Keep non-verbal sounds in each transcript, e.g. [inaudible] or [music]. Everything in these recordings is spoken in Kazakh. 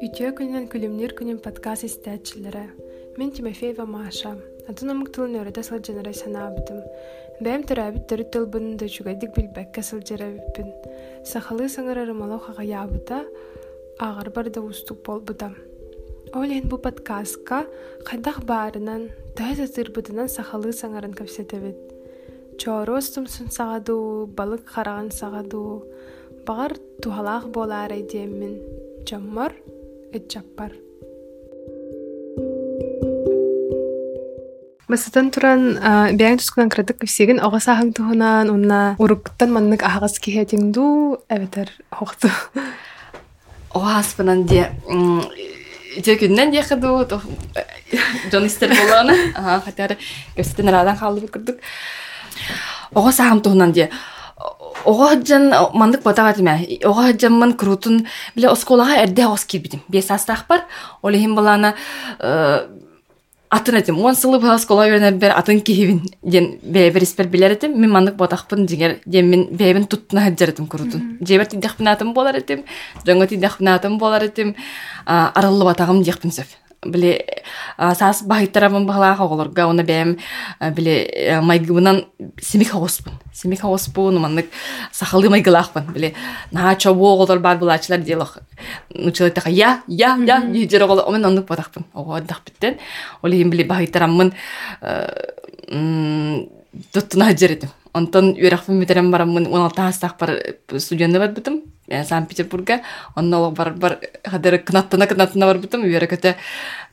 Үтіе күнінен күлімнер күнін подкаст истәтчілері. Мен Тимофеева Маша. Атын омық тылын өреді сыл жанарай санабытым. Бәйім түрәбіт түрі тыл бұнында жүгәдік білбәкке сыл жарабіппін. Ағыр барда устук болбыта. Олен бұл подкастқа қайдақ барынан, тәйз атырбытынан сақалы саңарын көпсетебет. Чору устумсун сағаду, балық қараған сағаду, бағар тухалақ болар айдеммін. Жаммар, этчаппар. Басытан туран бәйін тұскынан кірдік көпсеген оға сағың туғынан, онна уруктан маннык ағыз кехетіңду, әбетер хоқты. Оғаспынан де Ите күннен де қыду, жон истер боланы, хотяры көпсетен арадан қалды бүкірдік. Оға сағым туғынан де, Оға жан мандык батаға тиме. Оға жамман крутун биле осколага эрде ос кирбидим. Бес астах бар. Олехим балана атын этим. Он сылы бала скола үйренер бер атын кихивин. Ден бебер испер билер этим. Мен мандык батақпын дигер. Ден мен бебен туттуна хаджар этим крутун. Жебер тиддахпын атым болар этим. Дөңгө тиддахпын атым болар этим. Арылы батағым дияқпын сөп биле саас баһыттарабын баһалаах оҕолорга уна бэм биле майгыбынан симик хогоспун симик хогоспун маннык сахалды майгылаахпын. Биле наа чобу оҕолор бар булаачылар? диэлох. Нучылайтаха я я я дижер оҕолор. Омен оннук батахпын ого дахпиттен олихим биле баһыттараммын туттуна хаджеретим онтон үерахпын митерем бараммын он алты астах бар студияны барбытым санкт петербурга онно олог бар бар хадары кнаттана кнаттана барбытым үере көтө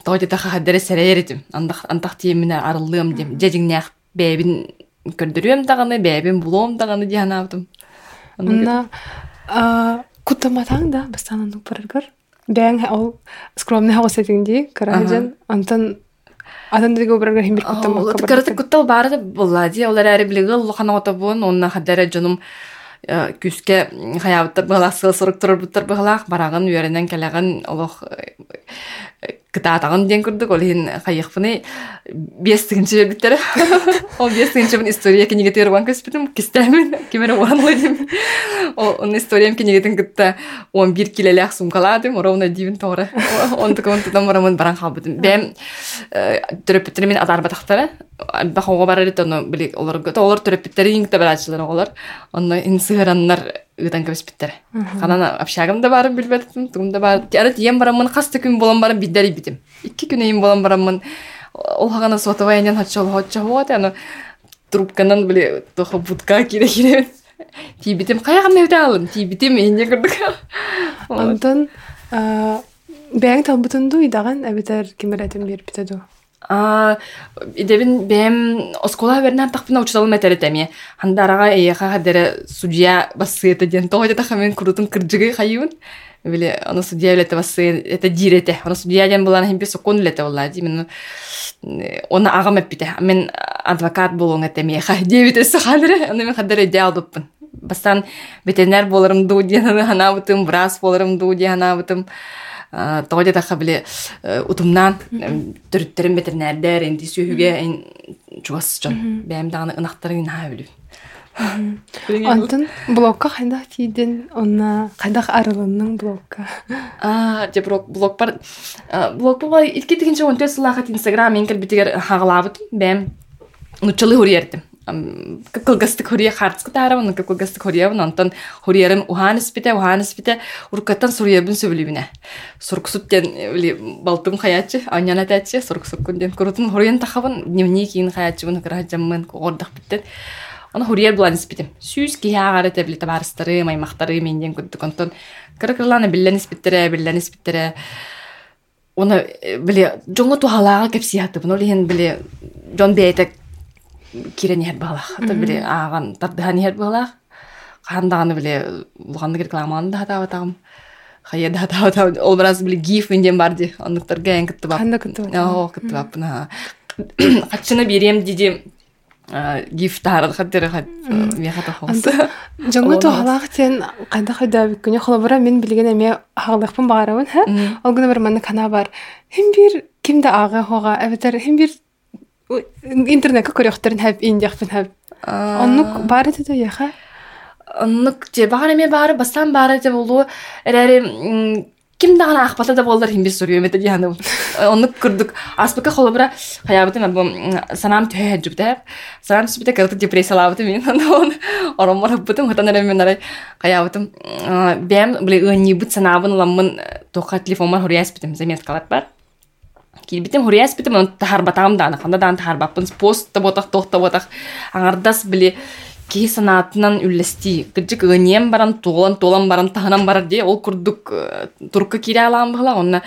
тоодетаха хадары серееретим андах антах тиемине арыллыам дем жежиңнях бэбин көрдөрүөм даганы бэбин булуом даганы дианаабытым Онна кутаматаң да бастан онук бараргар. Бәң ол скромный хагысетиңди, каражан, антон Атын диге бараргар хим бир кутамакка бар. Кырты куттал бары ди олар лохана онна хадара жонум хаябыттар барагын үйренен келеген олох кытаатагын ден күрдүк ол хин хайыхпыны бестигинчи бербиттер ол бестигинчи бун история кенеге терван көспүтүм кистемин кемере уанлы дим он историям кенегетин кытта он бир килелях сумкаладым ровно дивин тоора он такон тутам барамын баран халбытым бем төрөппүттер мен атарбатактары бахого барар тону били олар олар төрөппүттер иңте барачылар олар онно инсыгыраннар ыытан көбеспиттер канан общагым да барын билбетим тугум да бар ары тием барамын касты күн болом барам биддери битим икки күн эйин болом барамын. Ол хагана сотовайнен хачол хочо вот аны трубканан биле тохо будка кире кире тибитим каяга мевде алын тибитим эйне кырдык Онтон бәң талбытынду идаган әбетер кимеретин бербитеду. Идебин бэм оскола вернан тахпына учталым этеретеми хандарага эйеха хадере судья басыыта диэн тоҕо дета хамен курутун кырдьыгы хайыбын биле ону судья билете басыын это дирете ону судья диэн булан химпи сокун билете болла. Ди мен оны агам эппите мен адвокат болуң этеми ха дебите сахадыре ону мен хадере де алдыппын бастан ветеринар боларым ду диэн ханабытым брас боларым ду диэн ханабытым тоҕо таха биле утумнан төрүттерин ветеринардер энди сүүһүгэ эн чугас жон бэм даганы ынактарын наа билүү [laughs] Антон блокка кайдах тиидин, онна кайдах арылынның блокка. [laughs] а же блок блок бар блок бар илки тигинче он төс лахат инстаграм энкел битигер хагалабыт бэм нучалы хуриертим кылгастык хория хартск таарабын кылгастык хориябын онтон хориярым уханыс бите уркаттан сурьябын сөбүлүбүне сурксуттен били балтым хаячы аняна тачы сурксуккун ден курутун хориян тахабын дневник ин хаячыбын кырахажаммын когордах биттен Оны хурьер булан испитим. Сүүс ки хаагары те биле табарыстары, маймактары менден күттүк онтон кыркырланы биллен испиттере, биллен испиттере. Оны биле жоңго тухалага кепсиятты. Буну лен биле жон бейте кирен хер балах. Ата биле аган тардыхан хер балах. Хандаганы биле булганды рекламаны да хата атам. Хая да хата атам. Ол барас биле гиф менден барды. Ондуктар ген кытты бап. Ханда кытты. Оо кытты бап. Качына [coughs] берем дидим. гифтар хаттер хат мехата хос. Жаңа тоғалақ тен қайда қайда бүккіне холобыра мен білген әме ағылықпын бағарауын, ха? Ол күні бір манны кана бар. Хем бір кімді аға хоға, әбетер хем бір интернетке көріқтерін хәп, индияқпын хәп. Оннук бар еді да, яха? Оннук же бағар эме бары бастан бары же болу эрери ким дагана ахпата да болдар химби сурюм эте дияны онны курдук аспыка холобра хаябытым бу санам төһө жубда санам түспүтэ кырты депрессиялабыты мен он оромор бутым хатан эре мен арай хаябытым бэм бле ынни бут санабын ламмын тока телефонмар хорияспитим заметкалар бар Килбитим хорияспитим он тахар батагым даана канда даан тахар баппын пост та ботак тохта ботак аңардас биле ки санаатынан үллести кырдьык ыньем баран туолан туолан баран таханан барар дие. Ол курдук турка кире алаан быхала онна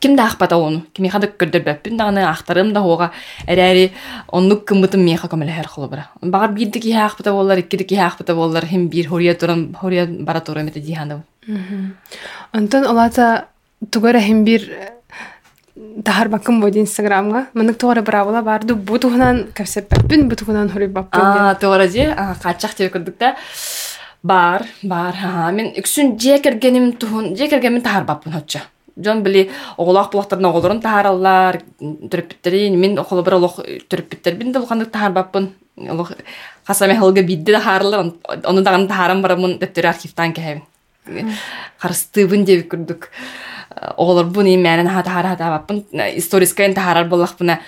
ким да ахпата ону? Кими хадык көрдөрбөппүн даганы ахтарым да хуога эрээри оннук кымбытым меха көмөлөһөр холобура багар бирди ки ахпата боллар иккиди ки ахпата боллар хим бир хория туран хория бара турам эте диханып онтон олата тугара хим бир тахар бакым боди инстаграмга. Мынык тугара бравала барды. Бу тугунан кепсеппеппин бу тугунан хури баппын а тугара же качак тебе көрдүк да. Бар бар. Мен үксүн же кергеним тухун же кергеним тахар баппын хочча жон били оголак булактарына оголорун мен олох да булкандык тахар баппын олох хасаме бидди ону даган барамын дептери архивтан кэһебин карыстыыбын деп көрдүк оголор бу ни мәнен хата хара хата баппын историскайын тахарар боллакпына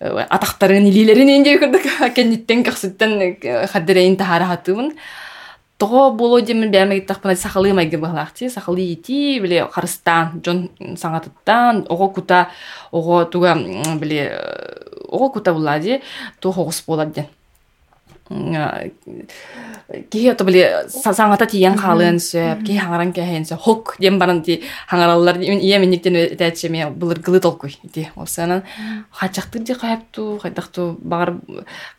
атактарын илилерин инде көрдүк [laughs] кенниттен кахсыттан хаддерейин тахара хатыбын того боло демен бәме гиттахпына сахалы майгы бахлахти сахалы ити биле карыстан жон саңатыттан ого кута ого туга биле ого кута булади то хогус болады кихи ото биле саңата тиен халын сөп кихи хаңаран кэһэн сө хок дем баран ти хаңараллар ия минниктен этээче ме былыр гылы толкуй ити осанан хачактыр ди хайпту хайдакту багар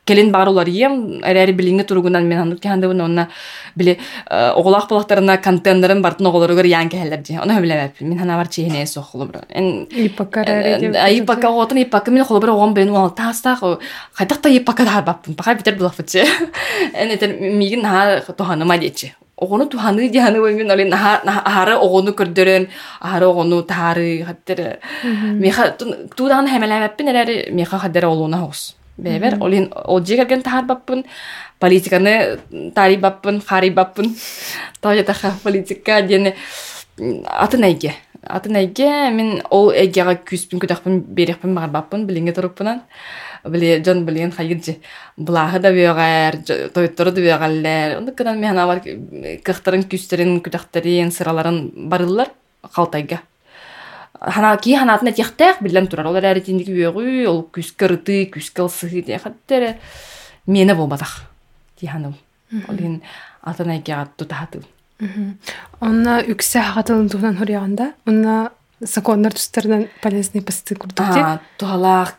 келин бар улар ием эрери билинге туругунан мен анут кехандыбын онна биле оголак балактарына контейнерин бартын оголоругар ян кэһэллер ди оны билемеп мен хана бар чейне сохулубра эн ипака отын ипака мен холобра огон бен ол тастак хайдакта ипака дар баппын бака битер булафычы эн этер мигин наха туханыма дечи огону туханы диханы бой мен олин ахары огону көрдөрөн ахары огону таары хаттер меха туудан хемелемеппин эрери меха хаддер олуна хос бэбер олин ол жегерген таар баппын политиканы тари баппын хари баппын таажатаха политика диэне атын айге атын айге мен ол эгега күспүн күтакпын берекпин багар баппын билинге туруппунан биле жон билген хайгыржы булаһы да бүйөгәр тойтору да бүйөгәлләр онда кынан мен бар кыхтарын күстерин күтәхтерин сыраларын барыллар калтайга. Хана ки ханатына техтек билен турар. Олар әре тиндик бүйөгү ол күскө ылсыхы де хаттере. Мені болбадах тиханым олин атанайге атту тахатым. Онна үксе хагатылын тугунан хоряганда онна законнар тустарынан полезный посты курдук тухалаах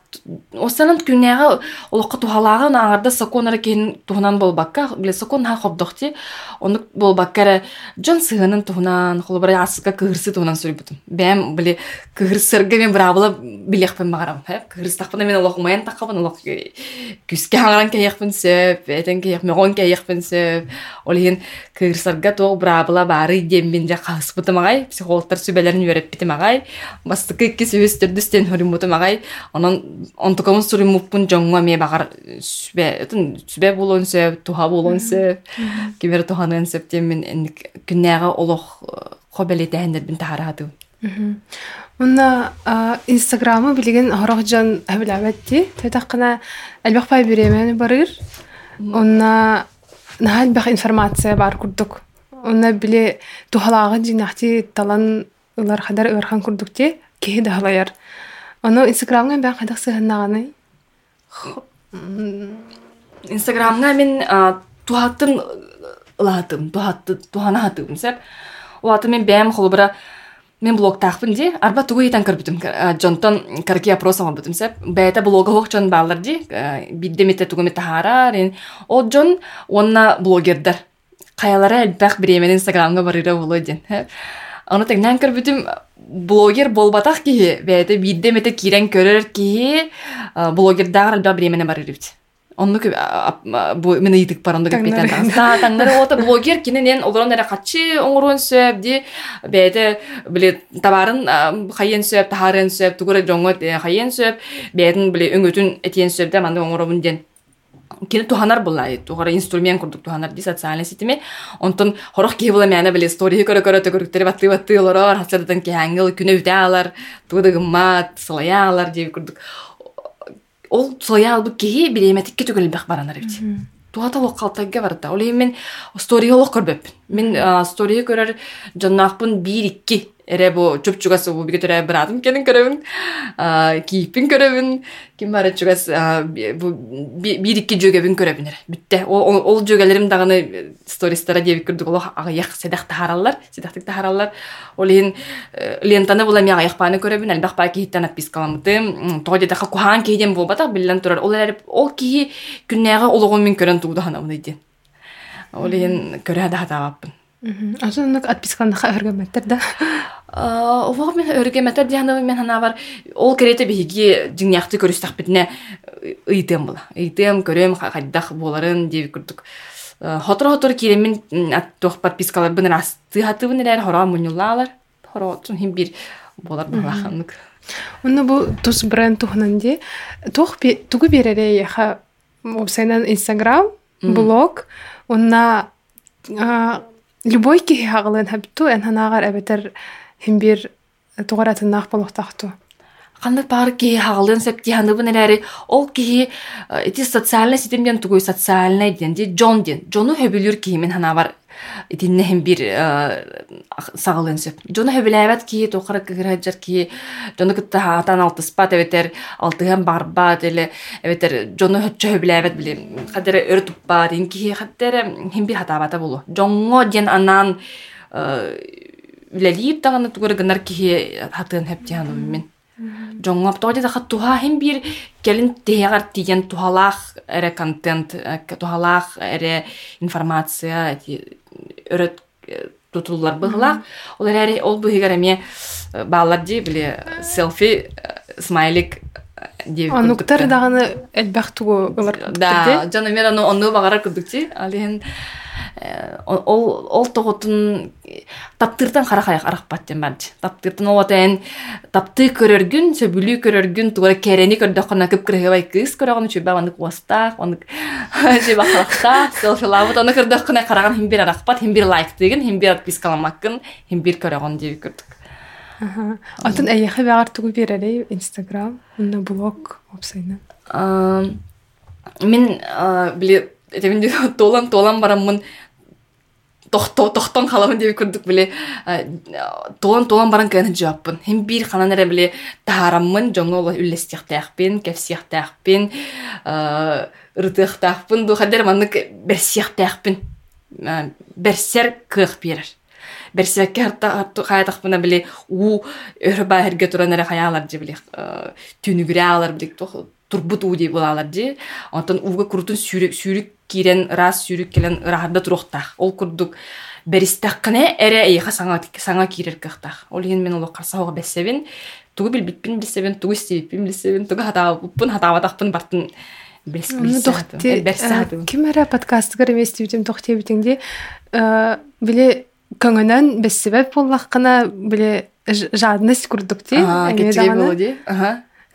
останан күнэга олоққа тухалаага уна аңарда саконара кейін тухунан болбакка биле сакон ха хобдохти ону болбаккара жон сыгынын тухунан холбара асыка кыгырсы тухунан сурбутум бэм биле кыгырсырга мен бравыла билехпен багарам хэ? Кыгырстахпына мен олох маян таккабын олох күскэ аңаран каяхпын сөп этен каях мегон каяхпын сөп. Олин кыгырсырга тоог бравыла бары дембин жа каспытым агай психологтар сүбелерин үйрөппитим агай бастыкы икки сөбөстөрдүстен хорумутум агай. Онон онтукомун суримуппун жоңуа ме багар сүбе сүбе болон сөп туха болон сөп кимер туханын сөп темен күннәгә олох хобелетәһендер бин тахаратым Уна инстаграмы билеген хорох жан хабилабетти тетаккана элбек пай биремен барыр онна нахал бах информация бар курдук онна биле тухалагы жинахти талан ылар хадар ырхан курдук те кеһи дахалаяр Оно инстаграмга бән кадак сыгыннаганы. Инстаграмга мен тухаттын ылатым, тухатты туханатым сеп. Уаты мен бәм холбара мен блог тахпын ди, арба тугу итан көрбүтүм. Жонтон карки опрос албытым сеп. Бәйта блога хок жон балдар ди, биддемете тугу мете хара, о жон онна блогердер. Каялары элбак биремен инстаграмга барыра болойден. Аны тегнен көрбүтүм блогер болбатах ки бәйте бидде мете кирен көрөр ки блогер дагар алба биремене барырбит онну бу мен ыйтык бар онду таңнары ота блогер киненен олорон эре качы оңорун сөп ди бәйте биле табарын хайен сөп тахарын сөп тугура жоңго хайен сөп бәйтин биле өңөтүн этиен сөп да манды оңоробун ден кини туханар булай тугара инструмент курдук туханар ди социальный сетиме онтон хорох ки була мяна биле стори көрө көрө төгөрүктери батты батты олорор хасадан ки хангыл күнө үтәлар тудыгымат сылаялар дип курдук. Ол сылаял бу ки биреметикке түгөлбек баранар бит. Туата ол калтагга барда ол мен стори олох көрбөппүн мен стори көрөр жоннаакпын бир икки эре бу чуп чугас бу бигетер брадым кенин көрөбүн кийиппин көрөбүн ким бары чугас бир икки жөгөбүн көрөбүн эре бүтте ол жөгөлерим даганы стористара дебик көрдүк олох аяк седах тахараллар седахтык тахараллар ол ин лентаны була ми аяк паны көрөбүн албак па кихиттен отпискаламыты тоди даха кухан турар ол эре кихи мен көрөн ин да. Офог мен өргөмөттөр дианы мен хана бар ол керете биги жиңяхты көрүстак битне ыйтым була. Ыйтым көрөм хайдах боларын деп күрдүк. Хотор хотор киремин аттох подпискалар бин расты хатыбын элер хора мунюлалар. Хора тун хим бир болар булаханнык. Уну бу тус бренд тухнанди тух тугу берере яха инстаграм блог уна любой киһи хаҕылыын хабитту эн ханаагар эбетер химбир тугуратыннаах болохтахту Ханны пар киһи хаҕылыын септи ханыбын эрээри ол киһи ити социальный ситемден тугуй социальный ден ди джон ден джону хөбүлүр киһимин ханаабар итинне хим бир сагалын сөп. Жона хөбүләбәт ки тохара кыгыраҗар ки жона кытта хатан алтыспат эветер алтыган барбат эле эветер жона хөччө хөбүләбәт биле. Хадер өр туппа дин ки хаттер хим бир хатабата болу. Жоңго ден анан үлелип таганы тугар гынар ки хатын хептиану мен. Жоңоп тоди да туха хим бир келин тегар тиген тухалах эре контент, тухалах эре информация, өрөт тутулар быгылак. Олар эре ол быгыгар эме баалар ди биле селфи смайлик деп Онуктар даганы элбах тугу ылар. Да, жана мен аны ону багара күдүкчи. Алин ол ол тоготун таптыртан карахаяк аракпат дем барчы таптыртан ол атайын тапты көрөргүн сөбүлүү көрөргүн тугара керени көрдөккона кып кырыгыбай кыз көрөгөн чөбө аны куастак аны [laughs] же бахалакта селфилабыт аны көрдөккона караган хим бир аракпат хим бир лайк деген хим бир отпискаламаккын хим бир көрөгөн деп көрдүк атын эйехе багар тугу берери инстаграм уна блог опсайна мен биле этеминде толан [laughs] толан бараммын тохто тохтон халамын деп көрдүк биле толан толан баран кene жааппын хем бир ханан эре биле таараммын жоңо үллестиахтаахпин кефсиахтаахпин ырытыахтаахпын ду хадер маннык берсиахтаахпин берсер кыах берер берсекке хаятахпына биле у өрө баерге туран эре хаялар же биле алар биле турбут уу дей булалар ди. Онтон уга курутун сүүрүк сүүрүк кирен раз сүүрүк келен ырахарда туруктах ол курдук беристаккыне эре эйха саңа саңа кирер кыхтах. Ол ен мен оло карсаога бессебин тугу билбитпин билсебин тугу истебитпин билсебин тугу хатаабыппын хатаабатахпын бартын ким эре подкастыгар эместибитим тохтебитиңди биле көңөнөн бессебеп боллаккана биле жадность курдук ди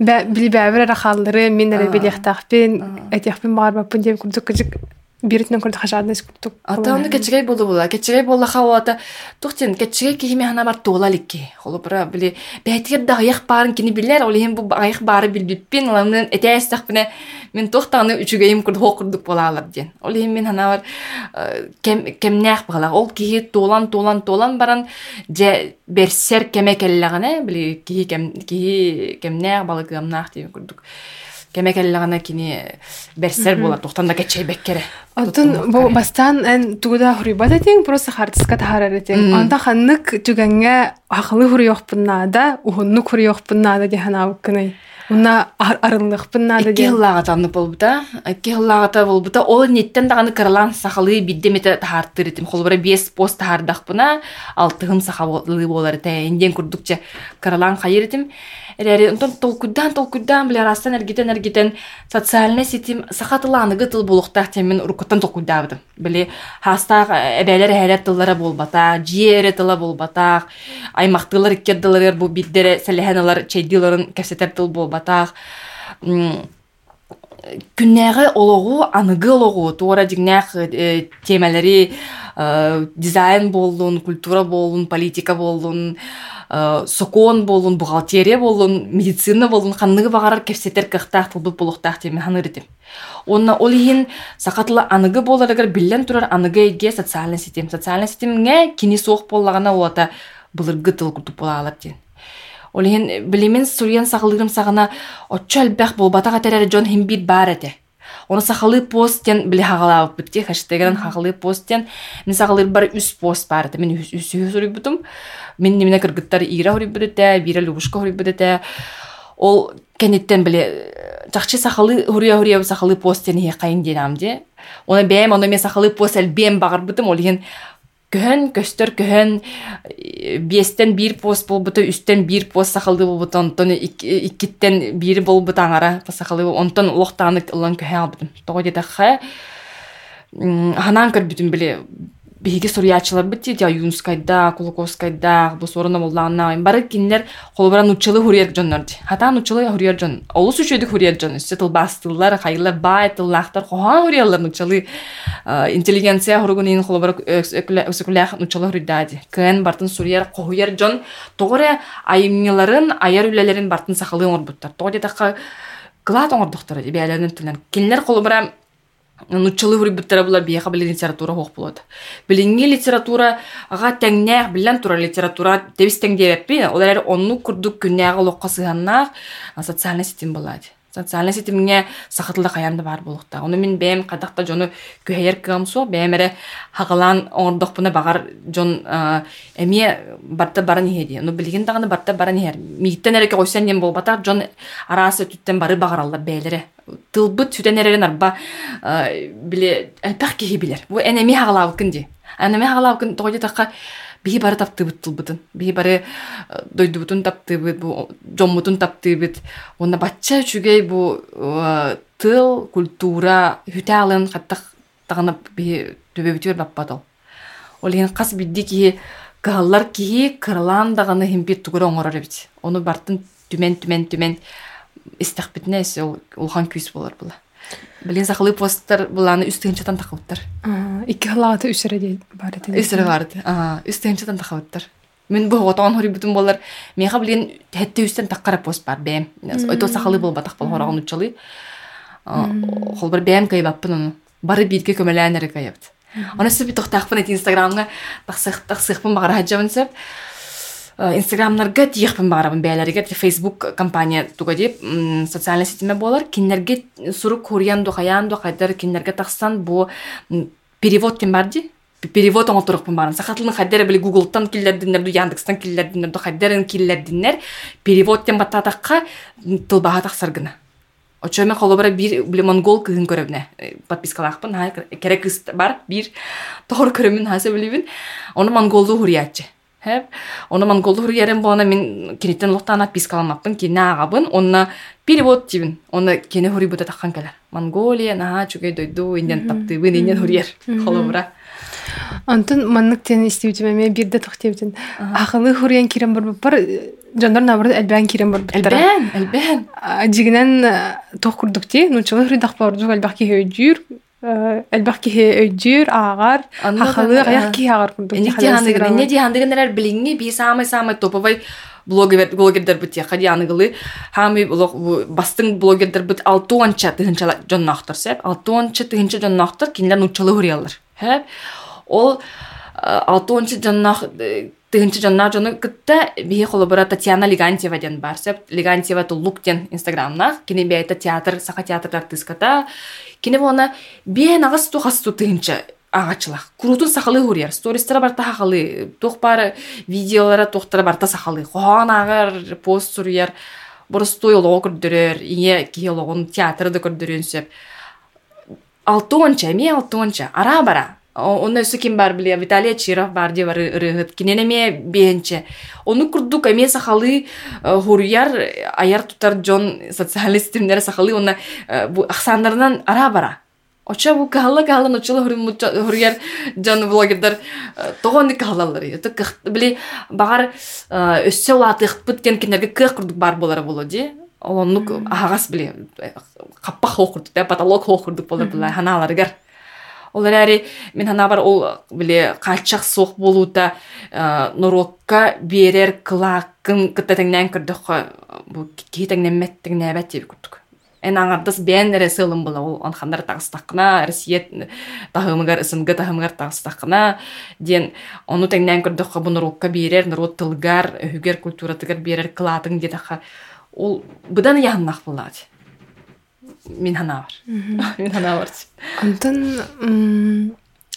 билбээбэр арахааллары мен эре билиэхтаахпин этиахпин баарбаппын диэм курдук кыжык биритнен курдук хажааднес курдук атааны кечигей болу була кечигей боллаха оата тухтен кечигей кихиме хана бар туолаликки холу бара били бәйтигер да аяк барын кини билер ол хем бу аяк бары билбиппин оламын этээстахпине мен тухтаны үчүгейим курду курдук болалар ден ол хем мен хана бар кем кемнях бала ол кихи толан толан толан баран же берсер кеме келлегане били кихи кем кихи кемнях балы гамнах деп курдук кемекеллегана кини берсер була тухтан да кечей беккере. Отун бу бастан эн тугуда хурибат этең просто хартыска тахарар этең анда ханнык түгәнгә акылы хуруйохпуннада ухунну хуруйохпуннада диханабыккынай Уна арыллыхпын Икки хыллаға тамны болбута. Икки хыллаға болбута. Ол неттен дағаны кырылан сақалы биддемете тахарттыр етім. Холбара бес пост тахардақпына алтығым сақалы болар тәйінден күрдікче кырылан қайыр етім. Эрери онтон толкудан толкудан биле растан эргитен эргитен социальный сетим сахатыланыгы тыл булуктах темен уркуттан толкудабыдым. Биле хастак эбелер хәләт тыллары болбата, жиере тыла болбата, аймактылар иккеддылар бу биддере селеханалар чейдиларын кәсетер тыл болбата. күннәгы ологу аныгы ологу туора дигнәк э, темалери э, дизайн болун культура болун политика болун э, сокон болун бухгалтерия болун медицина болун ханныгы багарар кепсетер кыхтаах тылбыт болохтаах теме ханырытым онна ол иһин сакатыла аныгы боларыгар биллен турар аныгы эге социальный сетем социальный сетемге кини суох боллагана уота былыргы тыл курдук болаалар диэн. Ол иһин билимен суруян сахылыгым сагана оччо элбэх болбатага терер жон химбит бар эте Оны сахалы посттен биле хагалабыт битти хэштегерен хагалы посттен мен сахалыр бар үс пост бар эте мен үс үс бутум мен немне кыргыттар ира хори бидете бира лубушка хори бидете ол кенеттен биле жакчы сахалы хурия хурия сахалы посттен хе кайын денам де оны бэм оны мен сахалы пост эл бэм багыр бутум ол иһин көһөн көстөр көһөн биестен бир пост болбута үстен бир пост сахалды болбута онтон иккиттен бири болбута аңара сахалы онтон улохтааны ылан көһө албытым того детахха ханан көрбүтүм биле биһиги сурьячылар бит я юнскайда кулаковскайда бу сорона боллаана бары кинлер холбара нучылы хуриер жоннор ди. Хата нучылы хуриер жон. Олус үчөдүк хуриер жон. Сетил бастылар хайла бай тыллахтар хохан хуриерлар нучылы интеллигенция хуругунин холбара өсөкүлэх нучылы кен бартын кохуер жон. Тогоре бартын оңордуктар нуччылы хүрүбүттара була биэха биле литература хоох болот. Билинги литература ага теңнээх билен тура литература тебис теңдебеппи олар онну курдук күннээга олокка сыганнаах социальный сетим болади социальный сетимге сахатылда каянда бар болукта ону мен бэм кадакта жону күһэйер кыам суо бээмере хагалаан оңордохпуна багар жон эмие барта баран иһеди ону билигин даганы барта баран иһер мииттен эреке койсен дем болбатар жон араасы түттен бары багараллар бээлере тылбыт сүтен эререн арба биле элпах киһи билер бу энеми хагалаабыкын ди. Энеми хагалаабыкын тоҕойдо такка биһи бары таптыыбыт тылбытын биһи бары дойдубутун таптыыбыт бу жоммутун таптыыбыт уонна бачча үчүгэй бу тыл культура хүтаалын хаттах тагына биһи төбөбүтүөр баппат ол. Иһин хас бидди киһи кыһаллар киһи кыралаан даганы химпит тугура оҥорор эбит. Ону бартын түмен түмен түмен истахбитне ол улхан күс болар була. Билин сахалы посттар буланы үстүгүнчатан такабыттар икки халааты үсере бар эти үсере бар үстүгүнчатан такабыттар мен бу отон хори бутун болар меха билин хетте үстен таккара пост бар бэм ото сахалы бол батак бол хорагын учалы холбар бэм кайбаппын ону бары бирге көмөләнер кайыпт Оны сөп тохтахпын инстаграмга тахсых тахсыхпын багара хаджабын сөп инстаграмнарга тиехпин баарабын бээлерге фейсбук компания туга дип социальный сетиме болар. Киннерге сурук курьян ду хаян ду хайдар киннерге таксан бу перевод тем бар ди? Перевод оңотурукпун баарын сахатылын хайдер били гуглтан киллердиннер яндекстан киллердиннер хайдерин киллердиннер перевод тем баттатакка тылбаха таксаргына очо мен холобара бир биле монгол кыгын көрөбүнэ э, подпискалаакпын керек бар бир. Тохор көрөмүн хаса билибин. Ону монголду хуриячы Хэп. Оны монголду хурьерен болана мен кенеттен лохтана пискаламаппын кене агабын, онна перевод тибин. Оны кене хури бута таккан келер. Монголия на чугай дойду инден таптыбын инден хурьер. Холобра. Антон маннык тен истеутиме ме бирде тохтебдин. Ахылы хурьен кирен бар бар жандар набыр элбен кирен бар. Элбен, элбен. Жигинен тох курдук ти, нучылы хури дахпар жуг элбах ки хөйжүр, элбах ки өйдүр агар хахалы аяк ки агар курдук эне дихандыгын эне билиңи би самый самый топовый блогер блогердер бит я хадианыгылы хами бастың блогердер бит алтуанча тыгынча жоннахтар сеп алтуанча тыгынча жоннахтар кинлер нучалы хуриялар ол алтуанча жоннах тыгынчы жонна жону кытта бии холобора Татьяна Легантьева ден бар сеп Легантьева туллук ден инстаграмна. Кини бейта театр саха театрлар тыската кини бона бие нагас ту хасту тыгынча агачылах курутун сахалы хурьяр. Стористера барта хахалы тух бар видеолара тухтара барта сахалы. Хохан агар пост сурьяр боростой олоо көрдөрөр ие кие ологун театрды көрдөрөн сеп алтуонча эми алтуонча ара бара. Оны өсі ким бар біле, Виталия Чиров бар де бар ырыгыт. Киненеме бенче. Оны курдук эме сахалы хуруяр аяр тутар жон социалистимдер сахалы оны бу ахсандарынан ара бара. Оча бу кахала кахала ночылы хуруяр жон блогердар тогонды кахалалар. Біле бағар өссе улатық бұткен кенерге кық курдук бар болары болу де. олоннук ахагас биле каппа хохурдук да потолок болар булай ханааларыгар Олар әри мен хана бар ол биле калчак соқ болута норокка берер кылакын кытатыңнан кырдык бу нәбәт деп күрдүк эн аңардас бен эре сылым була ол онхандар тагыстакына россия тахымыгар ысынга тахымыгар тагыстакына ден ону теңнен кырдык бу норокка берер норот тылгар өһүгер культуратыгар берер кылатың дедаха ол быдан яһаннах булат мен хана бар. Мен хана бар онтон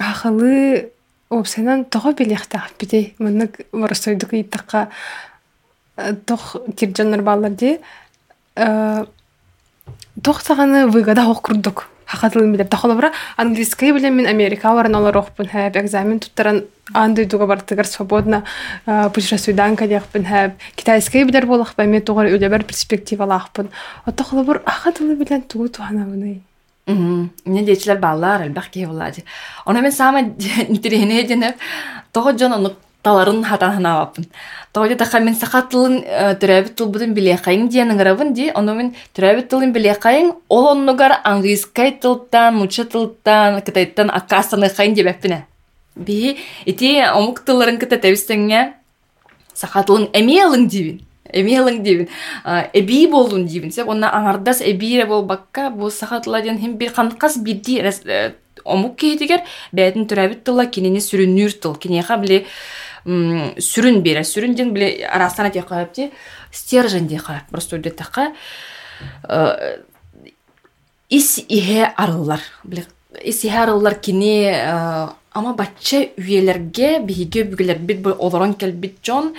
ахалы опсенан тоҕо билиэхтээх бити мынык боростойдук иттакка э, тох кирдьоннор баалар ди э, тох саҕаны выгада курдук хахатылын билер тохолобура английский билен мен америка баран олар охпун хэп экзамен туттаран андыйдуга бартыгар свободно путешествийдан кадиахпын хэп китайский билер болохпа мен тугар үлебер перспективалаахпын отохолобур ахатылы билен тугу туханабыный Мне дечилер баллар элбах ки булади. Она мен сама [laughs] интерене денеп того жон ону таларын хатан ханабаппын. Того да мен сахатлын төрәбит тулбудын билеқайын диенің рабын ди, оны мен төрәбит тылын билеқайын, ол оннугар английскай тылтан, муча тылтан, кытайттан акасаны хайын деп әппіне. Би, ити омук тыларын кыта тәбістіңе сахатлын әмеялың дивин эмиэлың дибин эби болдун дибин сеп онна аңардас эбире болбакка бу сахатладен хим бир канкас бидди э, омук кейтигер бәтин төрәбит тыла кинени сүрүнүр тыл кинеха биле сүрүн бере. Сүрүн ден биле арастана те калып ти стержень де калып просто үдө така э, ис ихе арылар биле ис ихе арылар кини э, ама бачча үйелерге биһиге бүгелер бит бу олорон келбит жон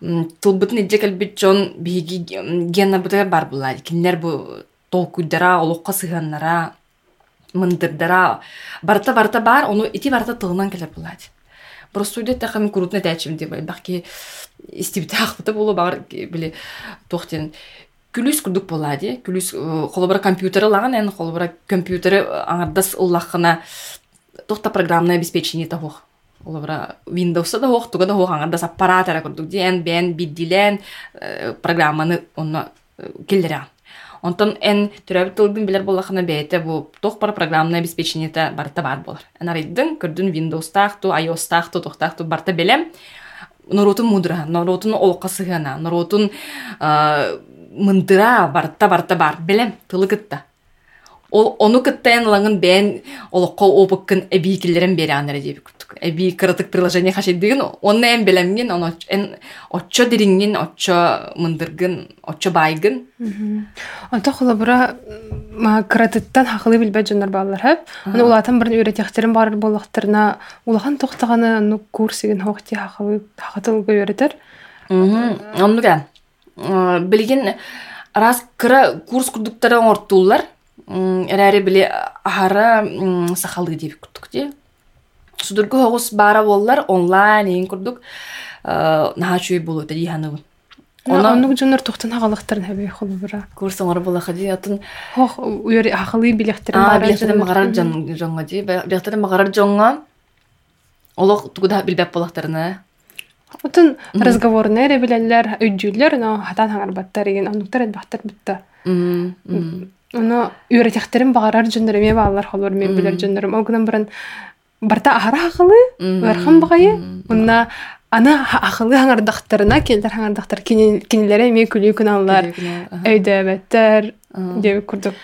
тылбытын идже келбит жон биһиги гена бутага бар була. Кинилер бу толкуйдара олокко сыганнара мындырдара. Барта барта бар ону ити барта тылынан келер булать просто уйдет мен курутна тәчим деп. Баки истибите ахпыта болу бар. Биле тохтен күлүс курдук булади күлүс холобара компьютер лаган эн холобара компьютер аңардас ыллахына тохта программное обеспечение тахох олора Windows да хох туга да хох аңарда аппарат ара курдук диэн бен биддилен программаны онно келдере онтон эн төрөбүт тылбын билер боллахана бээте бу тох бар программное обеспечение та барта бар болар. Эн арайдын көрдүн Windows тахту iOS тахту тохтахту барта белем. Норотун мудра норотун олка сыгана норотун мындыра барта барта бар белем. Тылы ол ону кыттайан лаңын бән олоққа опыккын эби киллерен бере анара деп күттүк эби кырытык приложение хашидыгын онна эм белемген он эн оччо дириңин оччо мындыргын оччо байгын. Онто холобура кыратыттан хакылы билбе жоннор баалар хэп аны улаатан бирин үйрөтехтерин бар болактарына улахан тохтаганы ну курсиген хохти хакылы хакатылга үйрөтер оннуга билген раз кыра курс курдуктары оңортуулар эрээри биле ахара сахалды деп курдук де судургу хогус бара боллар онлайн ин курдук наха чүй болу да диханыбын Оны оннук жонор тухтан хагалыктарын хабе холбура. Курс оңор була хади атын хох уйөр хагалы билехтерин бар. Билехтерин магарар жон жонга ди. Билехтерин магарар жонга олох тугуда билбеп болактарына. Отын разговорны эре билелер, өйдүлөр, но хатан хаңарбаттар еген, онуктар эдбахтар битта. Оно үйрәтәхтерим багарар җөннәр ме балалар халыр мен билер җөннәр. Ол гынан баран барта ахара ахылы, вархан багае. Унна ана ахылы хаңардактарына келдер хаңардактар кинеләре ме күлү күналлар. Өйдәбәттәр дип күрдүк.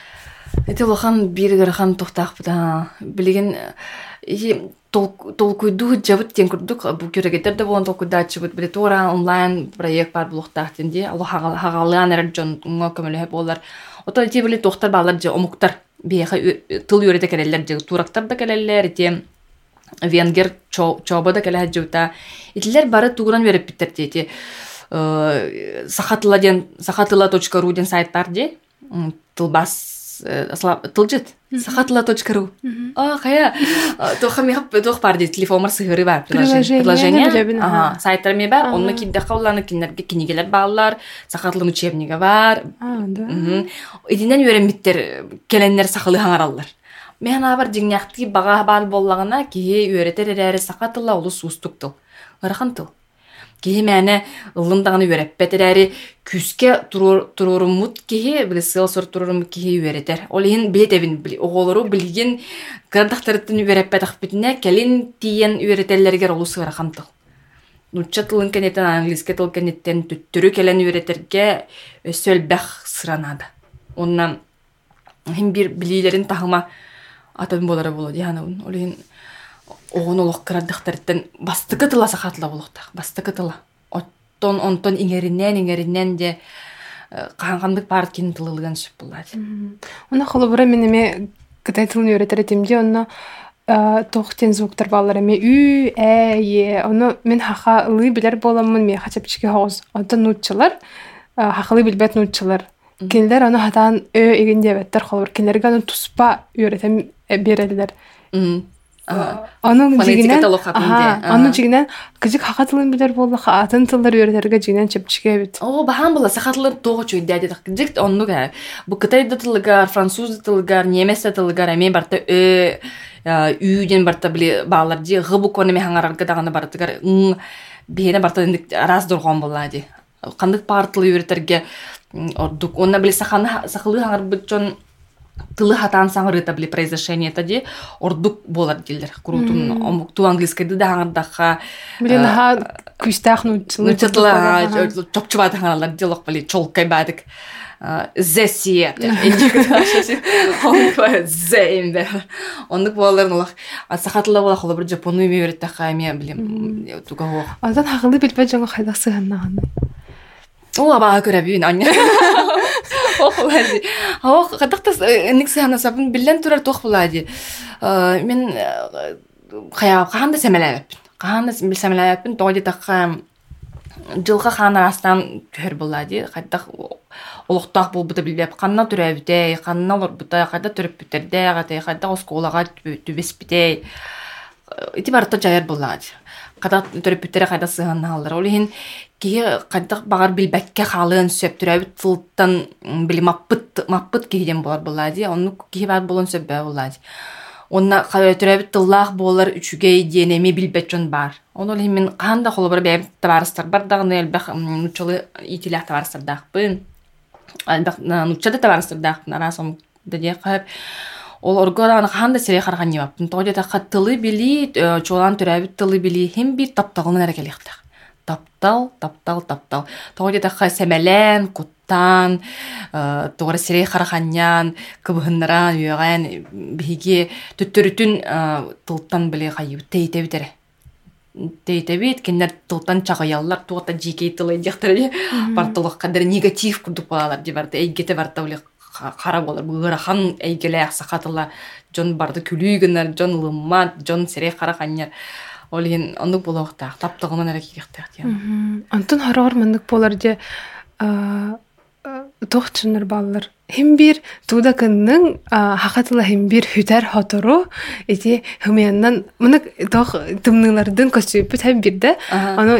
Эти лохан бир гархан тохтак буда. Билеген толкуйду жабыт тен күрдүк бу көрөгеттер да болон толкуйда чыбыт биле тора онлайн проект бар булуктак тенди алла хагалаан эрер жон көмөлө болар Ото те биле тохтар балар же омуктар бияха тыл үйрете келелер же турактар да келелер те венгер чоба да келе жута итлер бары тугуран берип биттер те сахатыла сахатыла.ру ден сайттар де тылбас тылжыт сахатла точка ру. А хая. Тоха ми хап тох бар ди телефон сыгыры бар приложение сайттар ми бар онны кидде кауланы кинерге кинигелер балалар сахатлы учебниги бар. Идинен үйренмиттер келеннер сахалы хаңараллар мен абар жиңяхты бага бал боллагына ки үйретер эрере сахатыла улус устук тыл. Тыл. Киһи мэне ыллын даганы үөреппетерэри күске туруруммут киһи били сыл сор туруруммут киһи үөретер ол иһин биэтебин били. Оголору билигин кырдахтарыттын үөреппетахпитине келин тиен үөретеллергер олу сыгара хамтыл нучча тылын кенетен английский тыл кенеттен түттүрү келен үөретерге өссөлбэх сыранада онна хим бир билилерин тахыма атабын болары болу дианабын ол иһин оҕун олох кыраддыктарыттан бастыкы тыла сахатла болохтах бастыкы тыла оттон онтон иңериннен иңериннен де каханкандык баар кин тылылыган сүп буллаати Уна холобура мен эме кытай тылын үйрөтер этимди онно тохтен звуктар баллар эме үй э е ону мен хаха ылы билер боламмын ме хачапчике хоз онтон нутчылар хахылы билбет нутчылар кинилер ону хатаан ö эгин диэбеттер холобур кинилерге ону туспа үйрөтем берелилер Onun жигинен onun жигинен кыжык хака тылын билер болду атын тылдар үйрөтерге жигинен чепчиге бит О бахан була сахатлар тоого чуй дяди так жик онну га бу кытай да тылыгар француз немес барта үйден барта били баалар ди гыбу коне механгарга даганы бартыгар бене барта раз дургон була ди кандык партылы үйрөтерге ордук онна били саханы сахылы хаңар бычон тылы хатан саңырыта били произошение тади ордук болар дилер крутун омукту английскайды да аңырдаха билен ха күстах нучылы нучатла чопчубат аңаралар дилок били чолкай бадык. Зесие зеймбе ондук боларын улах сахатыла бола холо бир жапону үйрөттаха эме билем туга азан хагылы билбе жаңа хайдак сыганнаганы Ол абаға көрә бүйін [laughs] анне. Охлади. Ох, кадакта никсе хана сабын билен турар тох булади. Мен хая ханда семеләп. Ханда бил семеләп тоди такка жылга хана астан төр булади. Кадак олуктак бул бута билбеп канна түрәбите, канна олор бута кайда төрөп битерде, кайда кайда осколага түбес бите. Ити барта жаяр булади. Када төрөп битере кайда сыганналар. Ол хин киһи хайдах багар билбекке хаалыан сөптүрәбит тылттан били маппыт маппыт киһиден болар буллади онну киһи бар болон сөббө буллади онна түрәбит тыллаах болар үчүгей диенеми билбетчон бар ону ли мен каанда холобар бэм табарыстар бар дагы элбэх нучалы итилях табарыстар дахпын элбэх нучада табарыстар дахпын арасом дедия кайып ол оргоран ханда сере харган небаппын тоде та тылы били чолан түрәбит тылы били хем бир таптагын әрекелехтах таптал таптал таптал. Тоҕо тахха сэмэлэн куттан э, тугара сирей хараханнян кыбыһыннаран үөҕэн биһиги түттөрүтүн э, тылтан биле хайыбыт тейтебитере тейтебит киннер тылтан чагаяллар тугата жикей тылы дьяхтар бартылык кадыр негатив курдук балалар ди барта эйгете барта биле хара болар. Быырахан эйгелээх сахатыла жон барды күлүүгүннер жон лыммат жон сирей хараханняр ол ен ондук болохтаах таптыгынан эрэ киехтаах диэн онтон хороор мындык болар де тохчунар баллар Хим бир туда кынның хакатыла хим бир хүтәр хотору эти хымяннан мына тох тымнылардын көсүп хем бирде аны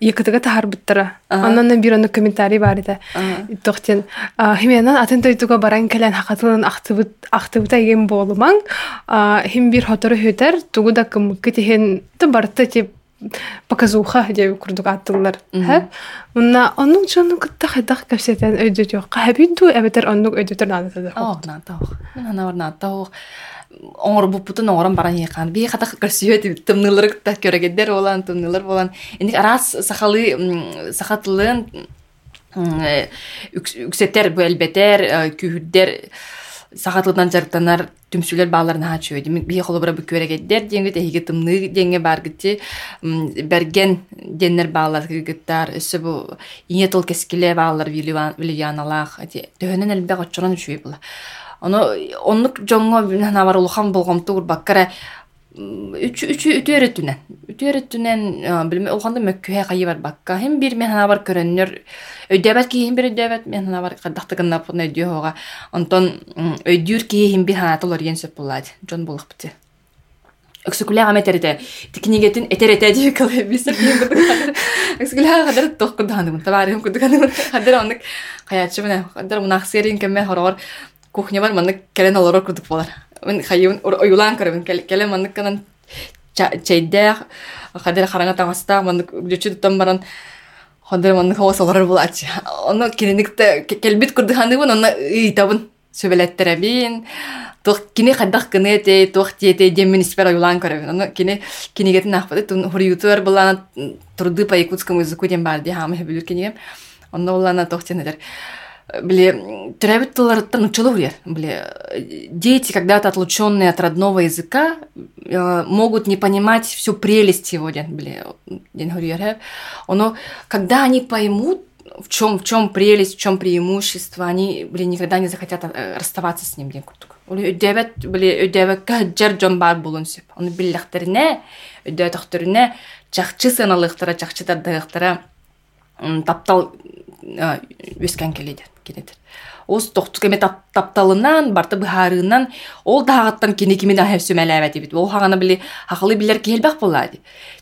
якытыга тахар буттара анан бир аны комментарий бар иде тохтен химяннан атын тойтуга баран келен хакатылын актыбыт актыбыта еген болумаң хим бир хотору хүтәр тугуда кымыкы тиһен барты тип показуха деп курдук аттылар хэ унна оннук жону кытта хайдах капсетен өйдөт жок хабинду эбетер оннук өйдөтөр надатады ох натах мен ана бар натах оңор буппутун оңорон баран якан би хатах көсүө дип тымнылар кытта көрөгедер болан тымнылар болан. Эndi арас сахалы сахатлын үксеттер бу элбетер сахатлыдан жарыктанар түмсүлер бааларын хаачу эди бие холобура бүкөрегеддер деңге техиге тымны деңге баргыти берген деннер баалар кыргыттар өссө бу ине тыл кескиле баалар вилианалаах эти төһөнөн элбе очорон үчүй була. Ону оннук жоңго набар улухан болгомтугур баккара үчү үчү үтүөрөтүнен үтүөрөтүнен билме улханда мөккүһэ кайы бар бакка хем бир мен хана бар көрөннөр өйдөбөт ки хем бир өйдөбөт мен хана бар каддактыгынна пуна өйдөһога онтон өйдүүр ки хем бир хана толор ен сөп буллади жон булах бити өксүкүлэга метерите тикинигетин этерете ди кылы бисер өксүкүлэга кадар токкуданым табарым кудуганым кадар ондук каячы мене кадар мунахсерин кеме хорор кухня бар маны келен олорор курдук болар мен Хайын оюлан көрөмүн келе маннык канан чайдах хадер хараңа тагаста маны жүчү туттан баран хадер маны хава солар булач. Оны киненикте келбит курдыханыбын оны ыйтабын сөбелеттеребин тух кини хаддах кыны те тух тете демин спера юлан көрөбүн. Оны кини кинигетин ахпады тун хуриютуар булана турды по якутскому языку дем барди хамы хебилүр кинигем онно булана тух тенедер Бле, толерантно человек. Бле, дети, когда-то отлученные от родного языка, э, могут не понимать всю прелесть его, бле, но когда они поймут, в чем, в чем прелесть, в чем преимущество, они, блин, никогда не захотят э, расставаться с ним. Өдебет, бле, өдебекке жер жон бар болун сеп. Оны биллехтерине, өдөтөхтөрүнө чакчы сыналыктара, чакчы тардыктара таптал өскен келедет кенетер ос тохту кеме тапталынан барты быхаарыынан ол даагаттан кини кими да сөмэлээбэти бит ол хагана били хакылы билер киэлбэх буллаади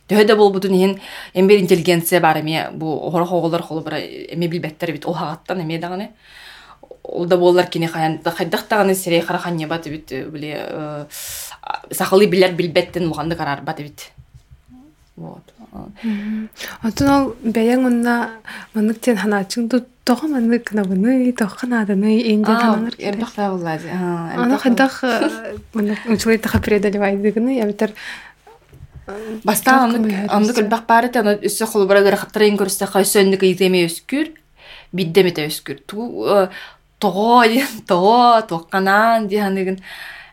төһөдө болбутун иһин эмбер интеллигенция бар эме бу охора хоголор холобура эме билбеттер бит ол хагаттан эме даганы ол да боллар кини хаян хайдахтаганы серей хараханья бат бит били э, сахылы билер билбеттен муганды карар бат бит. Вот. Отун ол бәяң онна манык тен ханачың тут тоға манык набыны тоқа наданы инде тананыр. Эрдах да булады. Аны хадах манык училай таха преодолевайдыгыны я битер Баста аны көлбак бары та үсө холбара гара хаттырын көрсө хайсөндүк иземе өскүр биддемете өскүр. Ту того того тоққанан диханыгын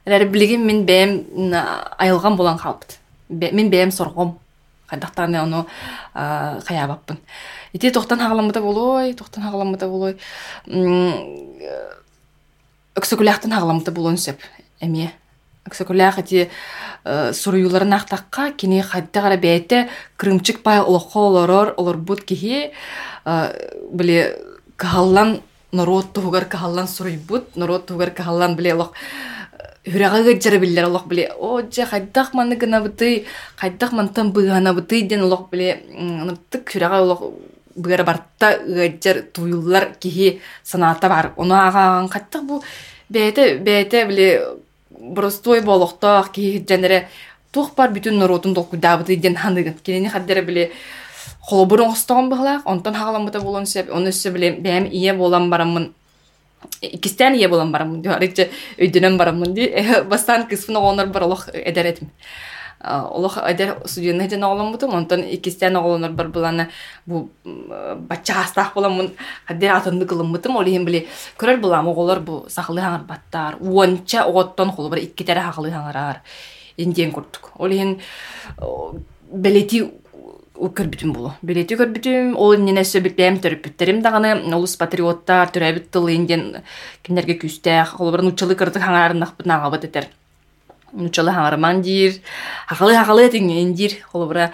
Әрі білген мен бәйім айылған болан қалыпты. Мен бәйім сорғым хайдахтааны ону хаябаппын ити тохтан хагаламмыта болой тохтан хагаламмыта болой. Өксөкүлэхтен хагаламмыта болон сөп эме өксөкүлэх ити суруюларын ахтакка кини хайдагара бэйте крымчык пай олохо олорор олорбут кихи биле кахаллан народ тугар кахаллан суруйбут народ тугар кахаллан биле олох хүрәгәгә җыры билләр Аллаһ биле. О, җа хайдах манны гына быты, хайдах мантан быгана быты ден Аллаһ биле. Тык хүрәгә Аллаһ быгара барта гәҗәр туйлар кихи саната бар. Оны аган каттык бу бәйте бәйте биле простой болохта кихи җәнәре тух бар бүтүн норотун толку дабыты ден ханыгын. Кенени хаддәре биле холобурун остогон быгла, онтан хагаламыта болон сеп, оны сөй биле бәм ие болан барамын икистен ие болам барамын ди арыкча өйдөнөн барамын ди бастан кыспын оғонор бар олох эдер этим олох эдер студияны ден оголомбутум онтон икистен оголонор бар булана бу бача астах боламын хадер атынды кылымбытым ол иһин били көрөр булам оголор бу сахылы хаңар баттар уонча оготтон холу бар иккитере хахылы хаңарар индиен курдук ол иһин белети көрбүтүм болу билети көрбүтүм ол иннене сөбүтбэм төрүппүттерим даганы олус патриоттар төрөбүт тыл инден кинерге күстэх олбарын учалы кырдык хаңаарынахпыт наагабыт этер учалы хаңарман дир хакалы хакалы этиң индир олбара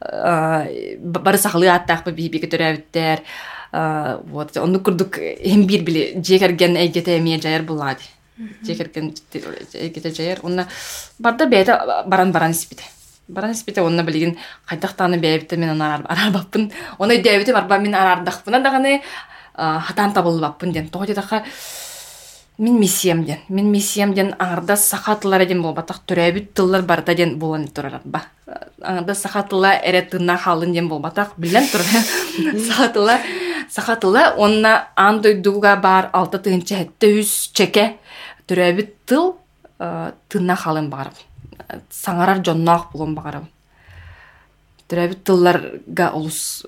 бары сахалы аттаахпы бийбике төрөбүттер вот онну курдук эм бир биле жекерген эйгете эмие жаяр булаади жекерген эйгете жаяр онна барда бээте баран баран испите баран испите онна билигин хайдахтааны бэйбитте мен оны арарбаппын оны дэйбите барба мен арардахпына даганы хатан табылбаппын ден тоҕотетаха мен миссиям ден мен миссиям ден аңарда сахатылар ден болбатах төрөбүт тыллар барда ден болан турарба аңарда сахатыла эре тынна халын ден болбатах билен тур [laughs] сахатыла сахатыла онна ан дойдуга бар алты тыынча хетте үс чеке. Төрөбүт тыл тынна халын барып саңарар жонноох булун багарам. Төрөбүт тылларга улус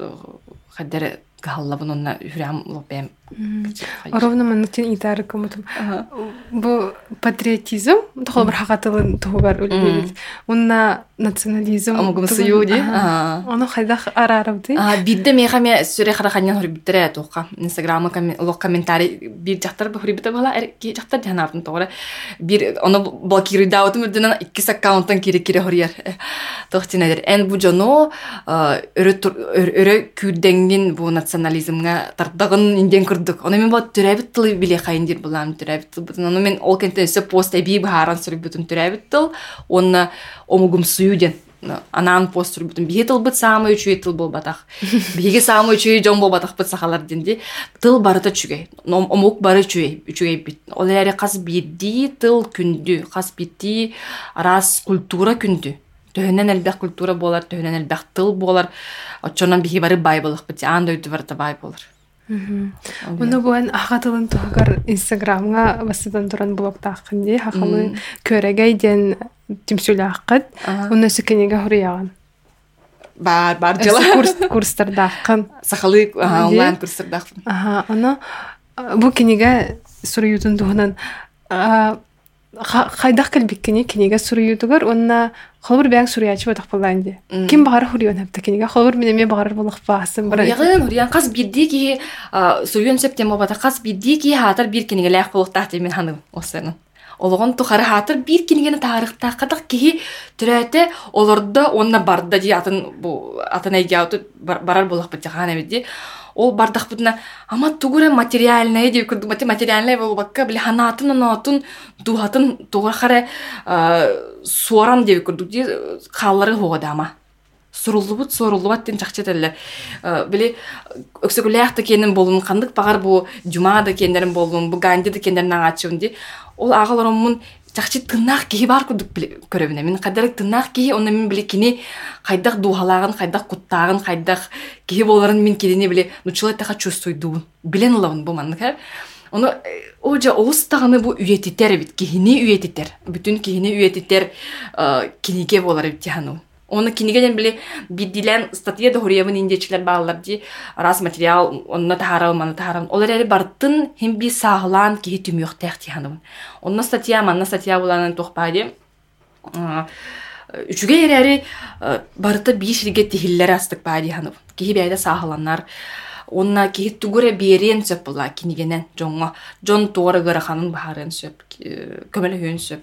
хаддере гааллабын онна хүрям лопем Ровно манытын итары комутум. Бу патриотизм тохол бір хакатылын тугар үлбебит. Унна национализм. Амугум сую ди. Оно хайдах арарабды. Бидде мехаме сүре хараханьян хори биттере тока. Инстаграма лог комментарий бир жактар бите бала эр ки жактар жанартын тогра. Бир оно блокируй даутым үрдөнөн икки аккаунттан кире кире хорияр. Тохтинедер. Эн бу жоно өрө күрдеңдин бу национализмга тардагын инден курдук. Оны мен бот түрәбит тылы биле хайындыр булам түрәбит тыл бутун. Мен ол кенте сөп пост эби бахаран сүрүп бутун түрәбит тыл. Оны омугум сую ден пост сүрүп бутун. Бие тыл бут самы үчү тыл бол батак. [laughs] Биге самы үчү жон бол батак бут сахалар денди. Тыл барыта чүгей. Омук бары чүгей. Үчүгей бит. Ол эре кас бидди тыл күндү. Кас битти арас культура күндү. төһөнен элбэх культура болар төһөнен элбэх тыл болар очонан бихи бары бай болох бит ан дөйдү барта бай болар Уну буан ахатылын тугар инстаграмга басыдан туран блогтаакын ди. Хахалы көрегей ден тимсүлааккыт уну сикенеге хуруяган бар бар жыла курс [laughs] курстардааккын сахалы онлайн курстардаакпын аха аны бу кинеге суруютун туһунан хайдах келбиккини кинеге суруютугар онна холбур бәң суруячы батак болланди ким багар хурион хапта кинеге холбур менеме багар болох баасын бар ягын хуриан кас бидди ки суруйон септем бата кас бидди ки хатар бир кинеге лайк болуктак мен ханым осыны. Олоғон тухары хатыр бир кинигени таарыктааккатак киһи түрээте олордо онна барда ди атын атын айгяуты барар болакпыт жахана бит ол бардахпытына ама тугура материальная деп курду материальная болбакка биле ханатын онотун дуhатын тугар харе суоран деп курдук ди хааллары хуода ама. Суруллубут соруллубат ден чакчетеллер били өксөгүлэахта кенин болун кандык багар бу жумада кендерин болун бу ганди кендерин аңачыбын ди ол агаларомун чахчы тыннах киһи бар курдук көрөбүнэ мен кадарык тыннах киһи онна мен биле кини хайдах дуухалагын хайдах куттаагын хайдах киһи боларын мен кидини биле нучулай таха чувствуйдуун билен ылабын бу маннык Ону ожа олустагыны бу үйетитер бит. Кихини үйетитер бүтүн кихини үйетитер киниге болар бит тихану Оны кинигенен биле биддилен статья да хуриябын индечилер баалар ди раз материал онна тахарау мана тахарау олар эри бартын хим би саглан ки түмүк тахти ханым онна статья манна статья буланын тохпади үчүгө эрери барыта биш риге тихиллер астык бади ханым ки бейда сагланнар онна ки тугуре берен сөп була кинигенен жоңго жон туора гыра ханын баарын сөп көмөлө хүйөн сөп.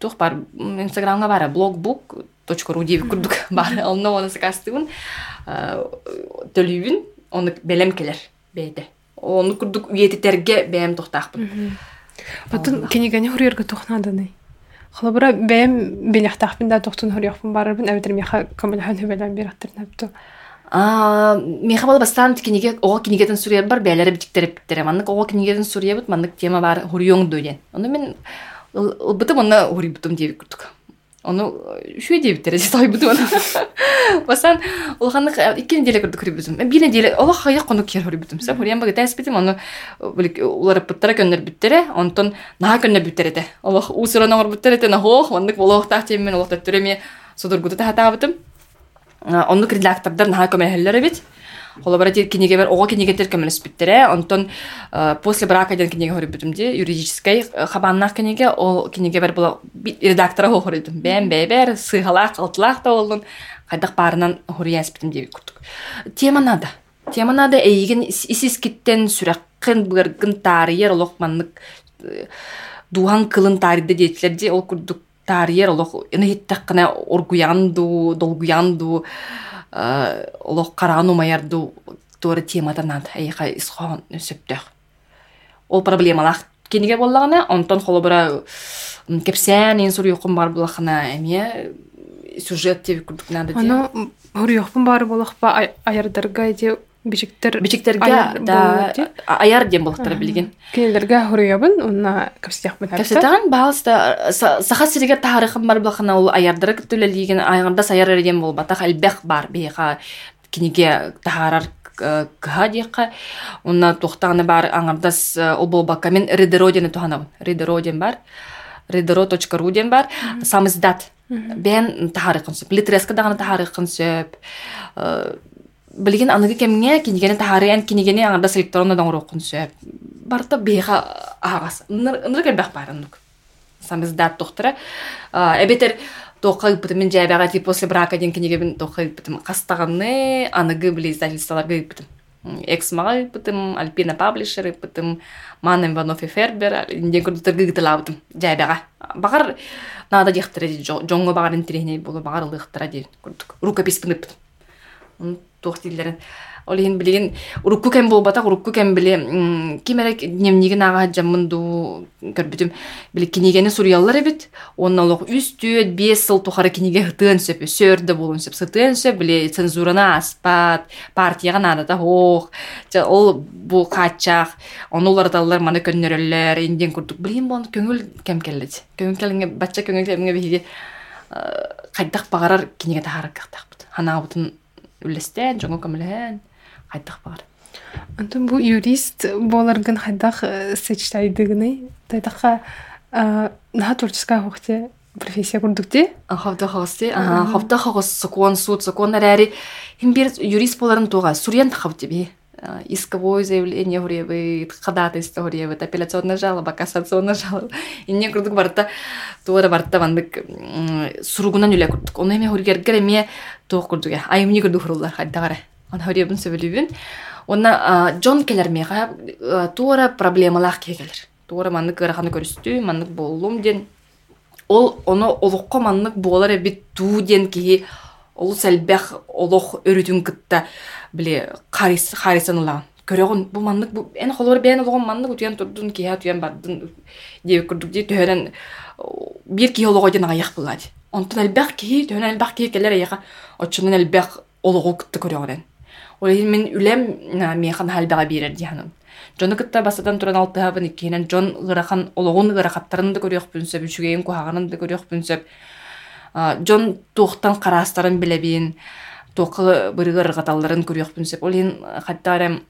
тух бар инстаграмга бара блог бук точка ру деп курдук. [laughs] Бар онно оны сакастыбын. Төлүйбүн оны белем келер бейде оны курдук үйетитерге бэм тохтаакпын Батын кенигени хуриерге тухнадыны. Халабыра бэм беляхтахпын да тохтун хуриякпын барырбын. Әбетер меха көмөлһөн хөбелен бир аттырнапты. А меха бала бастан киниге ого кинигеден сурия бар бәләре битиктереп биттерем. Маннык ого кинигеден сурия бит маннык тема бар хуриёң дөйден. Оны мен ылбытым оны хурибытым деп күрдүк ону үшүө дебиттер тойбутум басан улханнык икки неделя көрдүк хүрүбүтүм бир неделя олох хая кону кер хүрүбүтүм са хуриямбага тәспитим ону улар пыттара көннөр бүттере онтон наа көннөр бүттерете олох усуранаңор бүттерете нахох мандык болохтах темен олохта түреме судургута тахатаабытым оннук редактордар наа көмөһөллөр бит Холобара тир кинеге бер ого кинегетер көмөлөспүттере онтон после брака ден кинеге хорибүтүмди юридической хабаннах кинеге ол кинеге бер була редактора хохоридум бэм бэбер сыгалак алтылак да болдун кайдак баарынан хорияспитим деп курдук. Тема надо тема надо эйген исискиттен сүраккын быргын таарыер олок маннык дуан кылын таарыда дейтилерди ол курдук таарыер олок ыны хиттаккына оргуянду долгуянду олох караану маярду туора темата над айха исхон сөптөх ол проблемалах кениге боллагана онтон холобура кепсен ин суруйукун бар булахана эме сюжет деп күрдүк надо аны хуруйукпун бары болахпа аярдарга де бичиктер бичиктерге да аяр дем болуктар билген кинелерге хуруябын уна капситяхпын капситаган баалыста саха сириге тарыхым бар булахана ол аярдары түлелиген айганда саяр эреден болбатах элбех бар бейха киниге тахарар кыха диякка уна тохтаганы бар аңардас ол болбакка мен редероден туханабын редероден бар редеро точка ру ден бар. Самиздат бен тахарыкын сөп литреска даганы тахарыкын сөп билген аныгы кемге кинигени тахарыян кинигени аңарда селекторно доңрокун сөп барта беха агас ыныр келбек бар нук самиздат тохтара эбетер тоққа бытым жайбага тип после брака ден кинеге бин тоққа бытым кастаганны аныгы биле издательстволарга бытым экс мага бытым альпина паблишер бытым ман иванов и фербер инден көрдүтөргө гытыла бытым жайбага багар надо дихтера жоңго багар интерехне болу багар лыхтара ди көрдүк рукопись бытым тох дилерин ол иһин билигин урукку кем болбата урукку кем били кимерек дневнигин ага жаммын ду көрбүтүм. Били кинигени сурьяллар эбит. Онна олох үс түөт бес сыл тухары киниге хытыан сөп сөөрдө болун сөп сытыан сөп били цензурана аспат партияга надата хоох. Ол бу качак ону улардаллар маны көннөрөллөр инден курдук. Билин бон көңүл кем келлет көңүл келинге бачча көңүл келинге биһиги кайдах багарар киниге тахараккахтахпыт ханаабытын үлестен жоңо көмөлөһөн хайдах бар. Антон бу юрист боларгын хайдах сечтайдыгыны тайдаха наха творческая хохте профессия курдукте хавда хавсте хавда хавс закон суд закон арари хим бир юрист боларын сурьян хавте би исковое заявление хуребы ходатайство хуребы апелляционная жалоба кассационная жалоба. Инне курдук барта туора барта вандык суругунан үле курдук ону эме хургергер эме туох курдук айымни курдук хуруллар хайдагара он хуребин сөбүлүбүн онна жон келер мега туора проблемалах кегелер туора маннык ыраханы көрүстү маннык боллум ден. Ол ону олукко маннык буолар эбит туу ден киһи ол сэлбэх олох өрүтүн кытта. Биле харис харисан улаган көрөгөн бу маннык бу эн холор бен олгон маннык утуян турдун киһа туян бардын диэбик курдук ди. Төһөрен бир киһи олого ден аяк буллади онтон элбэх киһи төһөрен элбэх киһи келер аяка очунун элбэх олого кытта көрөгөн ол мен үлем механ халбага бирер диhanım Жоны кытта басадан туран алтыһабын иккиһинен жон ырахан ологун ырахаттарын да көрүөхпүн сөп үчүгейин кухаганын да көрүөхпүн сөп жон туохтан караастарын билебиин туохка бырыгы ыргаталларын көрүөхпүн сөп ол ин хаттаарем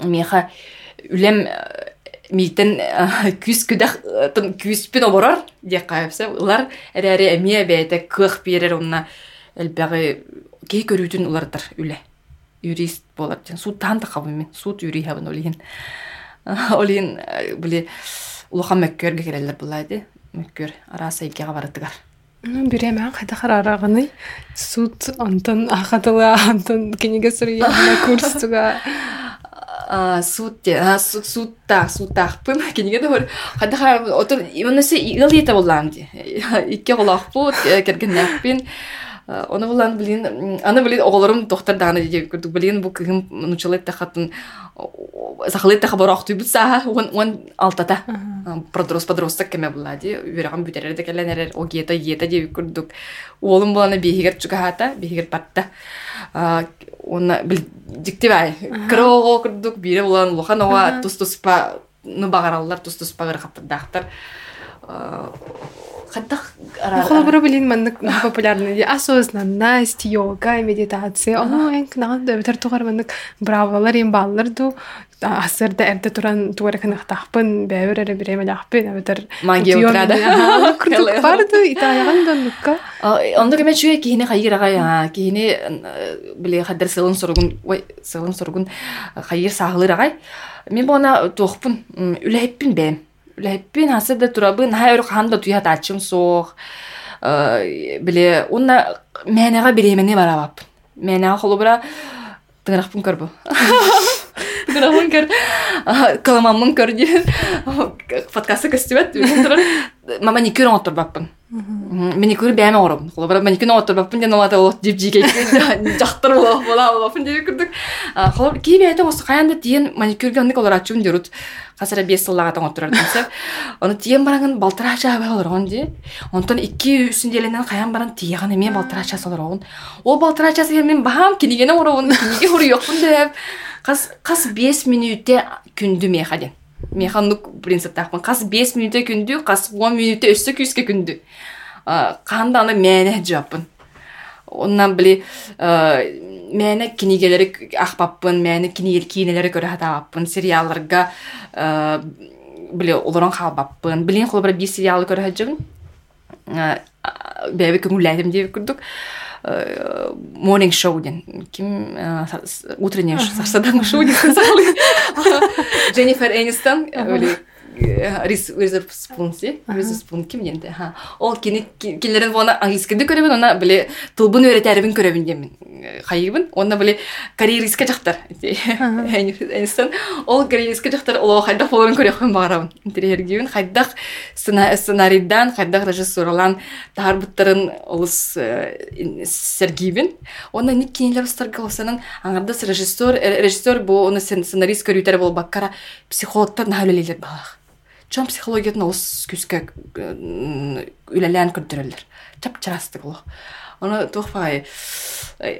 меха үлем миитен күс күдах күспүн оборор диэк каапса улар эрээри эмие бэйте кыах биэрер онна элбяғы кей көрүүтүн улардар үле юрист болар ден судтан да кабы мен. Суд юрий хабын олин олин биле улахан мөккөргө келелер булайды мөккөр араса икега баратыгар Биреме кайда карарагыны суд антон ахатыла антон кенеге сурия курстуга суд те суд судта судтахпын кенеге дор кайда хар отор иманесе ил ете боллам ди. Оны булан билин, аны билин оголорум доктор даны дип күрдүк. Билин бу кыгым нучалет тахатын сахалет таха борох түйбүт саха, он он алтата. Продрос подросток кеме булади. Үраган бүтерер де келенер, о гета гета дип күрдүк. Олум буланы бихигер чугата, бихигер патта. Оны бил диктивай. Крого күрдүк, бире булан лохан ова тус туспа ну багараллар тус туспа гырхаттардактар. Хаттах Холобро билин маннык популярны ди осознанность, йога, медитация. Оно эн кнаган да бетер тугар маннык бравалар им баллар ду асырда эрде туран тугар кынахтахпын бәбер эре биремелахпын бетер магия утрада. Курдук барды итаяган доннукка. Онда кеме чуя кихине хайыр агай кихине биле хаддар сылын соргун ой сылын соргун хайыр сахылыр агай. Мен бона тохпун үләйппин бәм. Үләйппин асырда турабын хайыр ханда туя тачым соох. биле уна менега биремени барабап менега холобра тыгыракпын көрбү тыгыракпын көр каламаммын [laughs] көр. Диен подкастты көстүбөт мама никүр оңотурбаппын маникюр бәме орым холобра маникюр оңотурбаппын ден олата ол дип жиге жактыр бола бола деп холобра кий бәте осы каянда диен маникюрге олар ачуун дерут хасара бес сыллага таң оны тиен баранган балтыра жабы олоргон ди онтон икки үсүн деленен каян баран тияган эме балтыра олоргон ол балтыра часы мен кинигене оробун киниге хуруйокпун деп кас кас бес минутте меха ден механук принциптахпын кас бес минутте күндү кас он минутте өссө күүске күндү. Канда аны мээне жаппын. Оннан били мэне кинигелери ахпаппын мэне кинигел кийинелери көрө хатабаппын сериалларга биле олорон халбаппын билин холбара бир сериалы көрө хаджыбын бэби көңүлләдим деп күрдүк morning show ден ким утреннее сарсадан шоу деп [laughs] Дженнифер Энистон Witherspoon си Witherspoon ким енді ха. Ол кини килерин оны английскийде көрөбүн она биле тылбын өйрөтәрибин көрөбүн демин хайыбын. Оны биле корейский жактар Эйнстен ол жактар ол хайдак болорун көрөкмүн багарабын интерьергибин хайдак сценарийдан хайдак режиссерлан таарбыттарын олус сергибин оны ник кинилер устаргаласанын аңардас режиссер режиссер бу оны сценарист көрүтер бол баккара психологтар наһөлелер балах чон психологиятын олус күскө үлелән көрдөрөлөр чап чарастык ол оны тухпай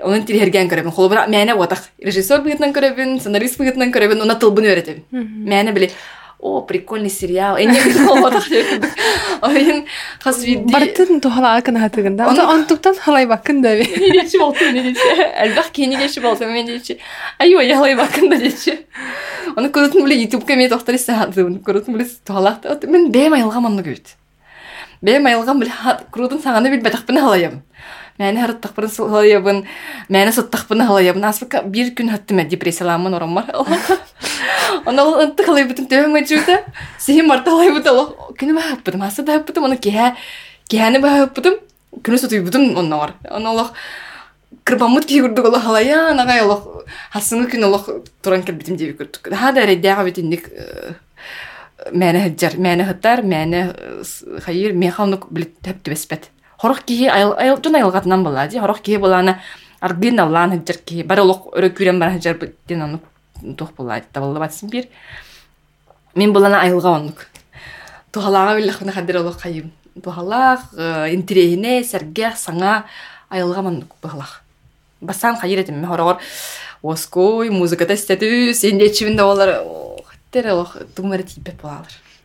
onun тирерген көрөбүн холбура мәне отак режиссер быгытынан көрөбүн сценарист быгытынан көрөбүн уна тылбын өйрөтөбүн мәне биле о прикольный сериал эне бартын тухала онтуктан халай бакын да би недечи болту недечи әлбак кенигеши болту мен дечи ай ой халай бакын да оны көрөтүн биле ютубка мен көрөтүн биле тухалакта мен бем айылгам аны бем биле саганы Мәне харыттақпын сылайабын, мәне сыттақпын халаябын. Аспыка бир күн хаттыма депрессияламын орамар. Оны ол. Сихим марта ол асы да оны кеһә кеһәне. Күнү онна бар. Оны ол кырбамыт кийгүрдүк ол халая, анагай ол хасыңы күн ол туран келбитим деп көрдүк. Ха да битинник мәне хыджар, мәне хыттар, мәне хайыр, мен халнук билет төптүбеспет хорох киһи жон айылгатынан була ди. Хорох киһи булана аргын аллан хыджар киһи бары олох өрө күрен бар хыджар ден ону тух була ди. Табылды батсын бир. Мен булана айылга оннук тухалаага биллах хуна хадыр олох кайым тухалаах интерейне сергех саңа айылга маннук бахалах басан хайыр этим. Мен хорогор оской музыката истетүү сенде чибинде олар хаттер олох тумары типеп булалар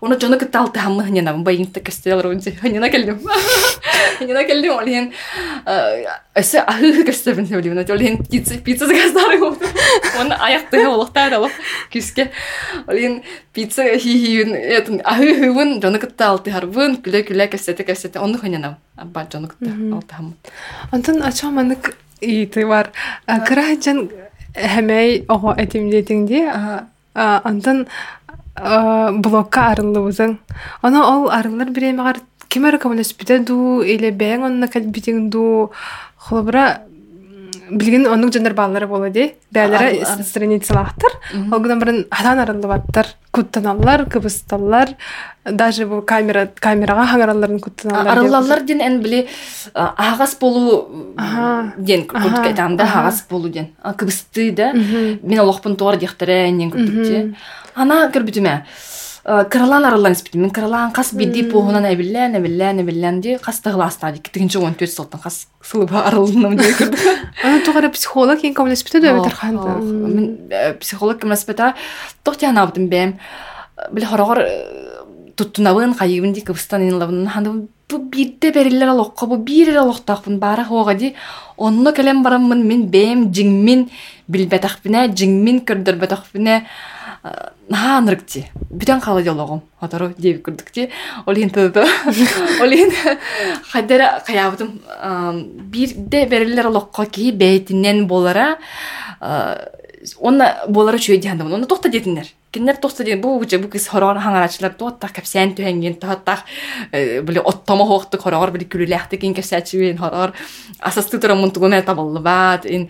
оны жону кытта алты хаммы ханьянабын байыңта кестелер онже ханьяна келдим ханьяна келдим ол ен өсө ахы кестебин олин ол ен пицца пицца заказдары [laughs] оны аяқты олуктар олук күске ол ен пицца хихиюн этин ахы хыбын жону кытта алты харбын оны ханьянабын абба жону кытта алты хаммы Онтон ачаманык иты бар. Ого блокка арылыбызың. Оны ол арылар биремегар кимер коммунистпите ду или бәң онна калбитиң ду холбра билген онук жандар баллары бола ди. Бәләре страницалахтар. Ол гынан бирен хадан арылыбаттар. Куттаналар, кыбысталлар. Даже бу камера камерага хаңараларын куттаналар. Арылалар ден эн биле агас болу ден күрдүк айтамда агас болу ден. Кыбысты да. Мен олохпун тоор дихтере нен күрдүк те. Ана кырбитиме. Кыралан арылан испитим. Мен кыралан кас биди похунан эбиллен, эбиллен, эбиллен ди. Кас тыгласта ди. Тигинче 14 сылтын кас сылыба арылынам ди күрдүк. [laughs] Ана тугара психолог ен кабыл испите да бетер ханды. Мен психолог кем испита. Тохтяна абдым бем. Биле хорогор туттунабын кайыбын ди кыбыстан инлабын ханды бу бирде берилер алокко бу бир алоктакпын бара хога ди онно келем бараммын мен бем жиңмин билбетакпине жиңмин көрдөрбетакпине наха нырыкти бүтөн кала жологом отору деп күрдүк ти ол енді [laughs] ол енді хайдара каябытым бирде берилер алокко ки бейтинен болара онна болара чүй дияндым оны тохта дединер кинер тохта ден бу же бу кис хорор хаңарачылар туотта капсян түһенген туотта биле оттомо хоохтук хорор биле күлүлэхти кин капсячуен хорор. Асасты турамун тугуна табаллыбаат ин.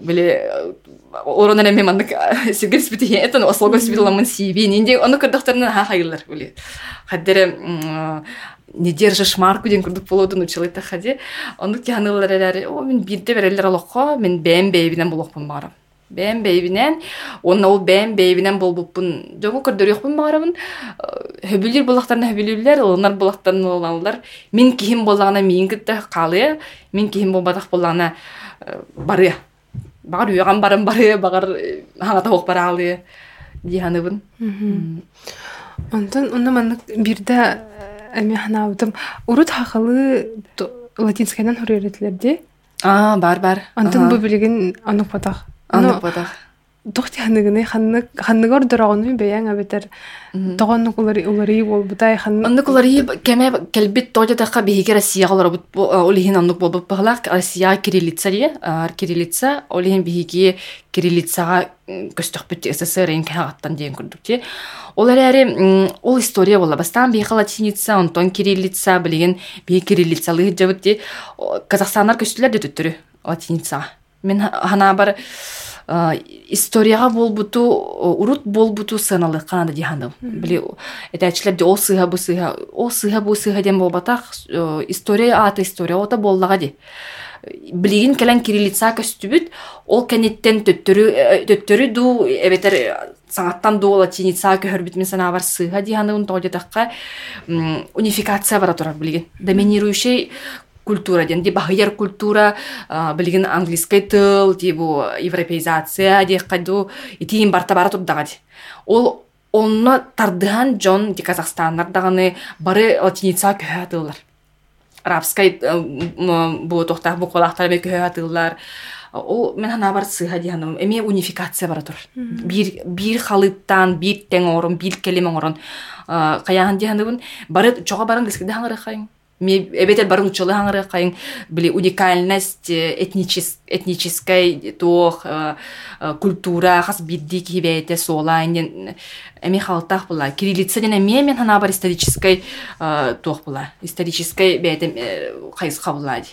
Биле оронан эме мандык сиргер спити этен ослого спиталамын сиби нинде ону кырдыктарынан ха хайылар биле хаддере не держишь марку ден курдук болодун училыйта хади ону тианылар о мен бирде берелер алокко мен бэм бэйбинен болохпун барам бэм бэйбинен онна ол бэм бэйбинен болбуппун жогу көрдөрүөхпүн барабын хөбүлүр булактарына хөбүлүрлер ылынар булактарын ыланалар мен кихим боллагана миин кытта калыя мен кихим болбадак боллагана барыя багар үйөган барын барыя багар хаңата хуок бараалыя дианыбын Онтон уна маннык бирде эме ханаабытым урут хахалы латинскайдан хуреретлерди. а бар бар Онтон бу билигин анук анық батақ Тохти ханныгыны ханнык ханныгор дорогону бэян абетер. Тогоннук улары улары бол бутай ханны. Оннук улары кеме келбит тожатакка биһиге Россия олар олиһин оннук болбут баглак Россия кириллица. Дие ар кириллица олиһин биһиги кириллицага көстөхбүт СССР ин кагаттан диен күрдүк ти олар әре ол история бола бастан биһиге латиница онтон кириллица билеген биһи кириллицалыгы жабыт ти казахстаннар көстүлөр де түттүрү латиница мен хана бар а, историяға болбуту урут болбуту сыналык канада дихандым били этәчләр де ол сыга бу сыга ол сыга бу сыга дем болбатак э, история ата история ота боллага ди. Билигин келен кириллица көстүбүт ол кенеттен төттөрү э, төттөрү ду эбетер э, саңаттан ду латиница көһөрбүт мен сана бар сыга дихандым унификация бара турар билигин доминирующий культура ден ди бахыяр культура а, билигин английский тыл ди бу европеизация ди кайду итиин барта бара турдага ди ол онно тардыхан жон ди казахстаннар даганы бары латиница көһө атылар арабскай э, бу тохтах бу колактар бе көһө атылар ол мен хана бар сыха диhaным эме унификация бара тур. Бир бир халыттан бир тең орун бир келеме орун каяхан диhanыбын бары чога барын кискеде хаңыры кайын ме эбетер барын учалы хаңыры кайын били уникальность э, этничес этнической тох э, э, культура хас бидди кибете сола эми халтах була кириллица ден эме мен хана бар исторической тох була исторической бете кайыска була ди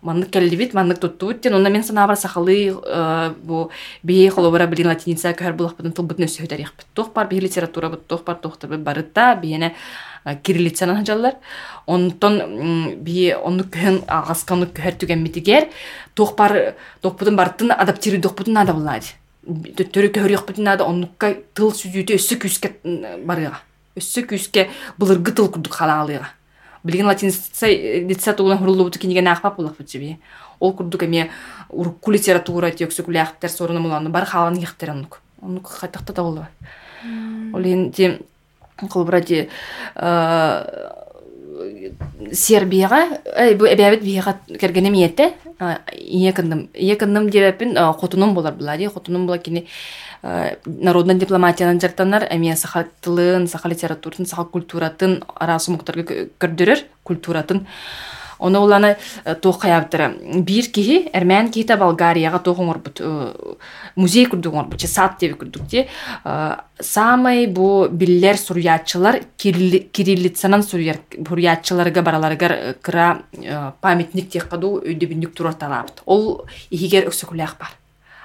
маннык келдибит маннык туттубут тен онна мен санабар сахалы бу бии холобара билин латиница көр булахпытын тылбытын өссө тарихпыт тох бар бии литература бут тох бар тохтар барыта биене кириллицанан хажаллар онтон бии онну көхөн агасканы көхөр түгенмитигер тох бар тохпутун барытын адаптиру тохпутун ада булади төттөрү көхөр йокпутун ада оннукка тыл сүзүүтө өссө күүске барыга өссө күүске былыргы тыл курдук халаалыга билген латиница тугулан хурулубуту киниген акпап булакпыт жеби ол курдук эме урукку литература тиөксө куляхтер сорuna муланы бар халан ихтер оннук оннук хатакта да болду ол энди кулбура ди сербияга бу эбябит бияга кергене миетте ие кындым ие кындым дебеппин хотунум болар була ди. Хотунум була кини народная дипломатиянын жартанар эме саха тылын саха литературатын саха культуратын культуратын. Оны уланы тоқ қаяптыры. Бір кихи, әрмән кихита Болгарияға тоқ оңырбыт, музей күрдік оңырбыт, че сад деп күрдік те. Самай бу биллер сурьятчылар, кириллицанан сурьятчыларга бараларгар кыра памятник тек қаду өйді бүндік тұрар талапты. Ол ихигер өксікулях бар.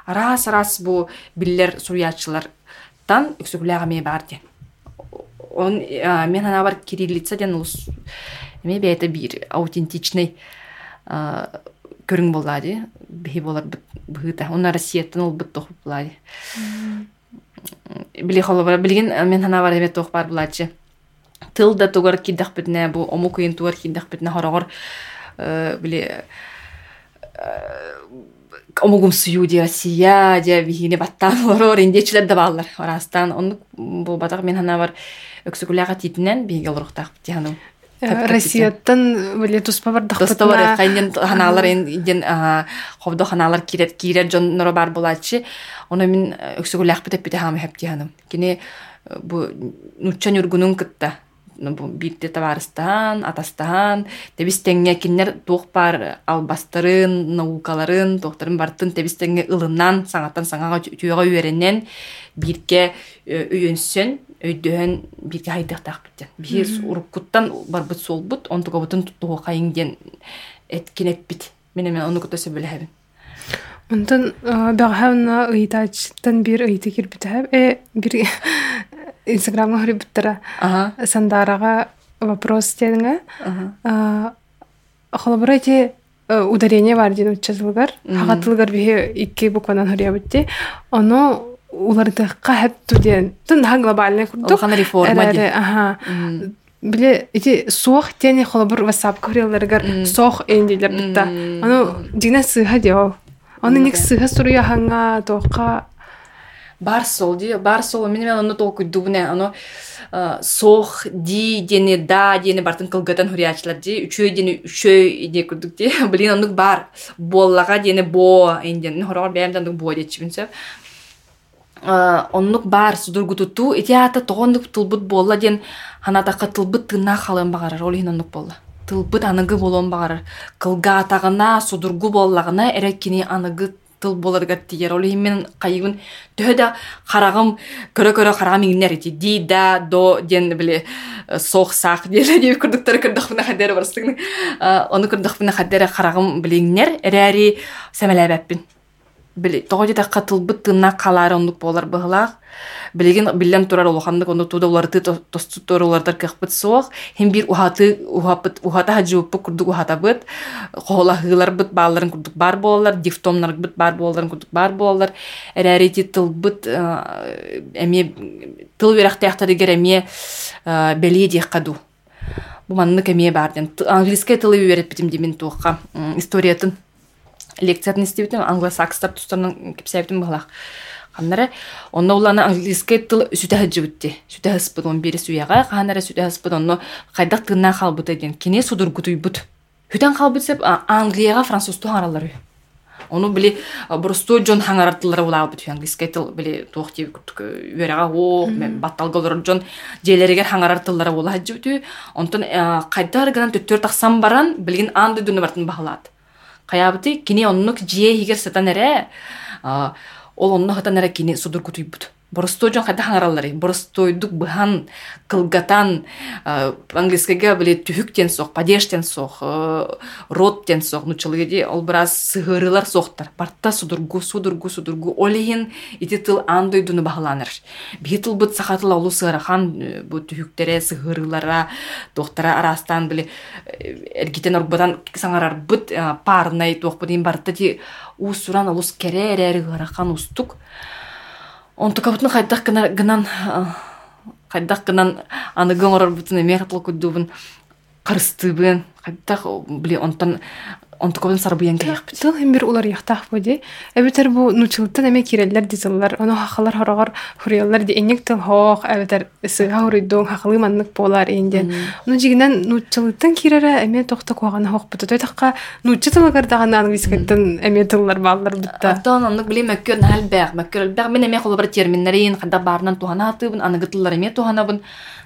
Арас-арас бу биллер сурьятчылардан өксікуляға ме бар де. Он, мен ана бар кириллица ден эме бэйэтэ бир аутентичный көрүң боллади бихи болар быыта онна россияттан ол быт тохуп булади били холобара. Билген мен хана бар эме тох бар булачы тыл да тугар кидах битне бу ому кыйын тугар кидах битне хорогор били омугум сую ди россия ди бихине баттан орор индечилер да баалар. Орастан онну бу батак мен хана бар өксүкүлага титинен биге олоруктак тиhaным Россияттан биле туспа бар Доста бар кайнен ханалар ин ховдо ханалар кирет кирет жон норо бар булачы. Оны мен өксөгүләк битеп бите хам хеп дианым. Кини бу нуччан юргунун кытта. бу бирте табарыстан, атастан, тебистеңге киннер туох бар албастарын, наукаларын, туохтарын бартын тебистеңге ылынан, саңаттан саңага түйөга үйренен бирке үйөнсөн өйдөһөн бирге хайдыктак биттен бир уруккуттан барбыт солбут онтугабытын туттугу кайың ден эткенеп бит. Мене мен ону көтөсө билебин Онтон бәғәуна ыйтачтан бир ыйты кирбитәһәп, э бир [laughs] инстаграмга хөрибиттара ага сандарага вопрос теңе. ага Холобрати ударение бар дин учазылгар. Хагатылгар бихе икки буквадан хөрибитти. Оно улардыкка хеп туден. Тун ха глобальный курдук. хана реформа ди Ага. Биле ити суох тени холобур WhatsApp көрелергер сох эндилер битта. Аны дина сыха дио. Аны ник сыха суруя ханга тока бар сол ди бар сол мен мен ону тол куйдубуне ону сох ди дени да дени бартын кылгатан хуриячылар ди. Үчөө дени үчөө ди курдук ди. [laughs] Блин онук бар. Боллага дени бо инден хорор бээмдандык бо дечибин сөп оннук бар судургутуту итиата тогондук тылбыт болла ден ханатака тылбыт тына халын багарар ол оннук болла тылбыт аныгы болон багарар кылгаатагына судургу боллагына эреккини аныгы тыл боларга тиер ол мен кайыбын төһө да харагым көрө көрө харагым иңнер ити. Ди да до ден биле сох сах диэле дип курдуктар кырдахпына хадер барстыгны ону кырдахпына хадер харагым билиңнер эрээри семелебеппин били тоҕо такка тылбыт тынна калаары оннук болар быһылаах билигин биллен турар улаханнык ону туда уларты тостуттор улардар кыхпыт суох. Хим бир ухаты ухапыт ухата хаджыуппы курдук ухатабыт хоолаһыыларбыт бааларын курдук бар болалар дифтомнарбыт бар болаларын курдук бар болалар эрээрити тылбыт эми тыл верахтаяхтарыгер эмие белие диэхкаду бу маннык эмие баарден английская тылы беретпитим димин туохка историятын лекциятын истебитим англосакстар тустарынан кепсәбитим быһалах ханнара онно улана английский тыл сүтә хаджыбытти сүтә хаспыт он бири суяга ханара сүтә хаспыт онно кайдак тынна халбыт эден кине судургутуйбут хүтен халбыт сеп англияга француз туһаралар ону били просто жон хаңараттылар улаабыт английский тыл били туох тиби курдук үерега о батталголор жон желеригер хаңарартыллара ула хаджыбыт онтон кайдар гынан төттөр таксам баран билгин анды дүнү бартын бахалаат каябыты кини оннук жие хигер сатан эре ол онно хатан эре кини судур кутуйбут боростой жон хайда хаңараллары боростойдук быхан кылгатан английскайга биле түһүктен сох падештен сох роттен сох нучылыгеди ол бираз сыгырылар сохтар барта судургу судургу судургу олейин ити тыл андойдуну бахаланыр битыл быт сахатыла улу сырахан бу түһүктере сыгырылара тохтара арастан биле эргитен орбатан саңарар быт парнай тохпудин барта ти уусуран улус кере эрери устук. Онтукабытын хайдах гынан хайдах гынан аны гоңорор бутун эме хатыл куддубун кырыстыбын хайдах били онтон онтукобун сарбыян каяхпыт тыл бир улар яхтах боди эбетер бу нучылыттан эме киреллер дизыллар ону хахалар хорогор хурияллар ди эңек тыл хоох эбетер сыга хуридуң хахалы маннык болар инден ону жигинен нучылыттан кирере эме тохта куагана хоохпут той такка нучы тылыгар дагана английскаттан эме тыллар баалар бутта Аттон оннук били mökkör нахал бээх mökkör бээх мен эме холобар терминнерин када баарынан тухана атыбын аныгытыллар эме туханабын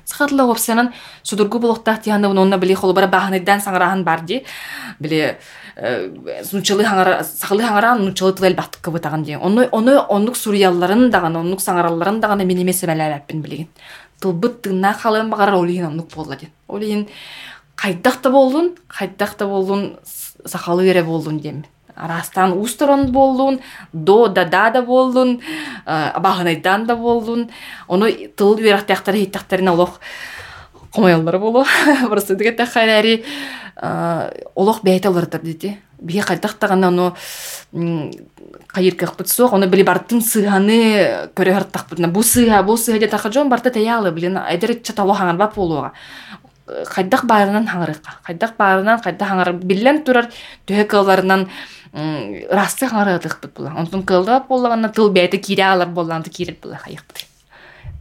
Сахатла опсянан судургу булуктах тиhanabын онна били холобара бааныйдан саңарахан барди били нучалы хаңара сахалы хаңаран нучалы тылел баттыкка бытаган дien ону ону оннук сурьялларын даган оннук саңаралларын даган мен эмесе белебеппин билигин. Тылбыт тыгна халын багара олиин оннук болла дien олиин кайдак да болдун кайдак да болдун сахалы бере болдун дием арастан усторон болдун до да да да болдун абагынайдан да болдун. Ону тыл берактактары хиттактарына олох комояллар болу [laughs] просто дигете хайрари олох бәйте олардыр дити бие кайдактагана ону кайыр кахпыт суох ону били бартын сыганы көрө хартакпытна бу сыга бу сыга де таха жон барта таялы билин айдер чатало хаңар бап болуга кайдак баарынан хаңарыкка кайдак баарынан кайда хаңар биллен турар төһө расты хаңарыдыкпыт була. Онтун кылдап боллагана тыл бәйте кире алар болланды кирет була. Хайыкпыт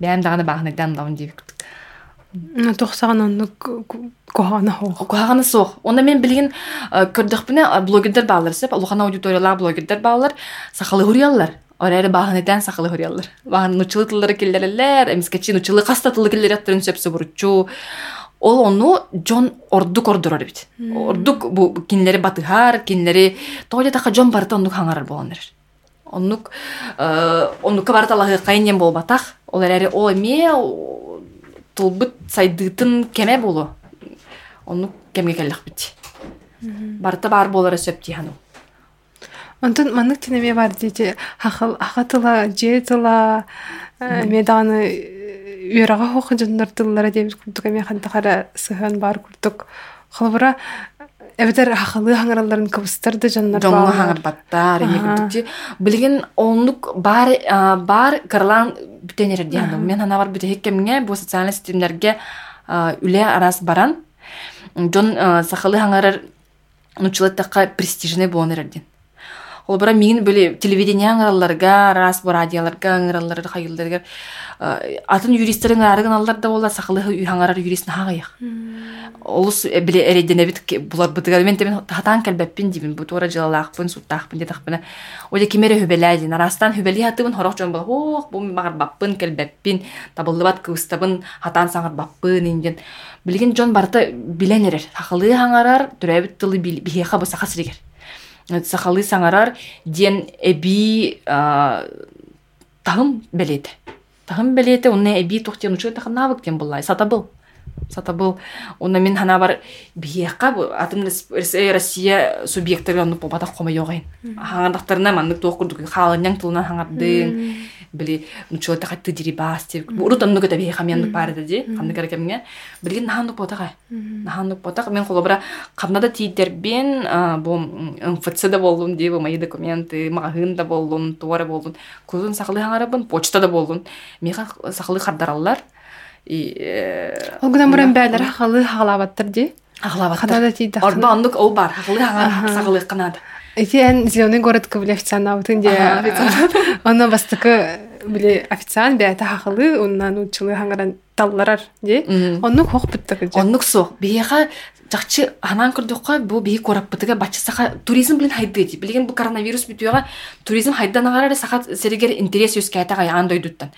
бәм дагана багынайдан давын дебик тохсаган онну кохана хоох кухаганы суох онда мен билген көрдөхпүне блогердер баалар сеп улухана аудиториялар блогердер баалар сахалы хурияллар орайры баахынытан сахалы хурияллар баахын нучылы тыллары келлерелер эмискечи нучылы каста тылы келлер аттырын буручу ол ону жон ордук ордурар бит. Ордук бу кинилери батыхар кинилери така жон барыта оннук хаңарар болоннар оннук оннукка барыта лахыкайнен болбатах ол эрери о эме тулбыт сайдыытын кеме болу. Ону кемге келлахбит барта бар болара сөпти хану онтон маннык тенеме бар дети хахал хахатыла же тыла эме даганы үөрага хоох жоннор тыллара дебит курдук эме хантахара сыхан бар курдук холбура эбетер хахалы хаңараларын кыбыстар да жаннар жоңго хаңарбаттар егүдүкти билген онлук бар бар кырлан бүтенер диянды мен ана бар бүте хеккемге бу социальный сетимдерге үле арас баран. Жон сахалы хаңарар нучулаттакка престижный болонер дин Олбара мин били телевидение аңыралларга, бу радиоларга аңыраллар хайылдарга атын юристтерин арыгын аллар да болар сакылы хаңарар юристин хагыяк. Олус э, биле эреденебит булар бытыгар мен темен хатан келбеппин дибин бу тура жылалаакпын суттаакпын дедакпын. Оля кимере хүбеләди нарастан хүбели хатыбын хорок жон бол хох бу магар баппын келбеппин табылдыбат кыстабын хатан саңар баппын инден. Билген жон барта биленерер. Сакылы хаңарар түрәбит тылы бихеха бу сахасригер. Сахалы саңарар ден эби тагым белети. Тагым белети онне эби тухтен учу тагын навык ден буллай. Сатабыл. Сатабыл. Онна мен хана бар бихеха бу атын Россия субъекттары онны попата кома йогайн. Хаңардактарына маннык токурдук халыняң тылына хаңардың. Били нучула та хатты дири бас ти урут анну гата би хамян пар да ди. Хамны кара кемге билген наханну потага наханну потага мен холобра камнада тийтер бен бу МФЦ да болдум ди мои документы магын да болдум туара болдум кузун сакылы хаңарабын почтада болдум мега сакылы хардараллар и ол гынан буран бәлер халы хагалабаттыр ди. Хагалабаттыр канада тийди орба ол бар. Хакылы хаңар канада Эн зеленый город кабыле официант где она бастыкы биле официант. Бәті хақылы оннан учылы хаңаран талларар де оннук хох же оннук со бияха жакчы анан кырдыкка бу бии корап бытыга бачы саха туризм билен хайды ди. Билген бу коронавирус бүтүяга туризм хайдан агарары саха серигер интерес юс кайтага яан дойдуттан.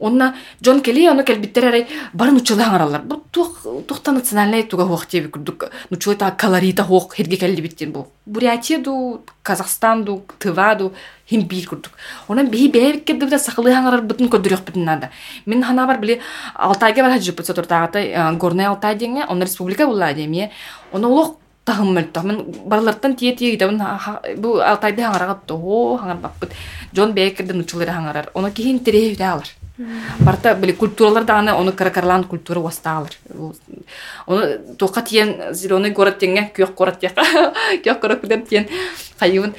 Онна Джон Келли оно келбиттеререй барын учулы аңаралар. Бу тух тухта национальный туга хуак тебе күрдүк. Нучулы та калорита хуак херге келди биттен бу. Бурятия ду, Казахстан ду, Тыва ду хим бир күрдүк. Онан бии бэбик кедди да сакылы аңарар бутун көдүрөк бутун нада. Мен хана бар били Алтайга бар хаджып бутса туртагата Горный Алтай деңе, он республика була демие. Оны улук тахым мөлтө мен барлартан тие тие гитабын бу Алтайды аңарага тоо аңар баппыт. Джон Бейкердин учулары аңарар. Оны кихин тире алар. Барта били культуралар даганы оны каракарлан культура вастаалар оны тока тиен зеленый город теңе күйөк город тияка [laughs] күйөк город билер тиен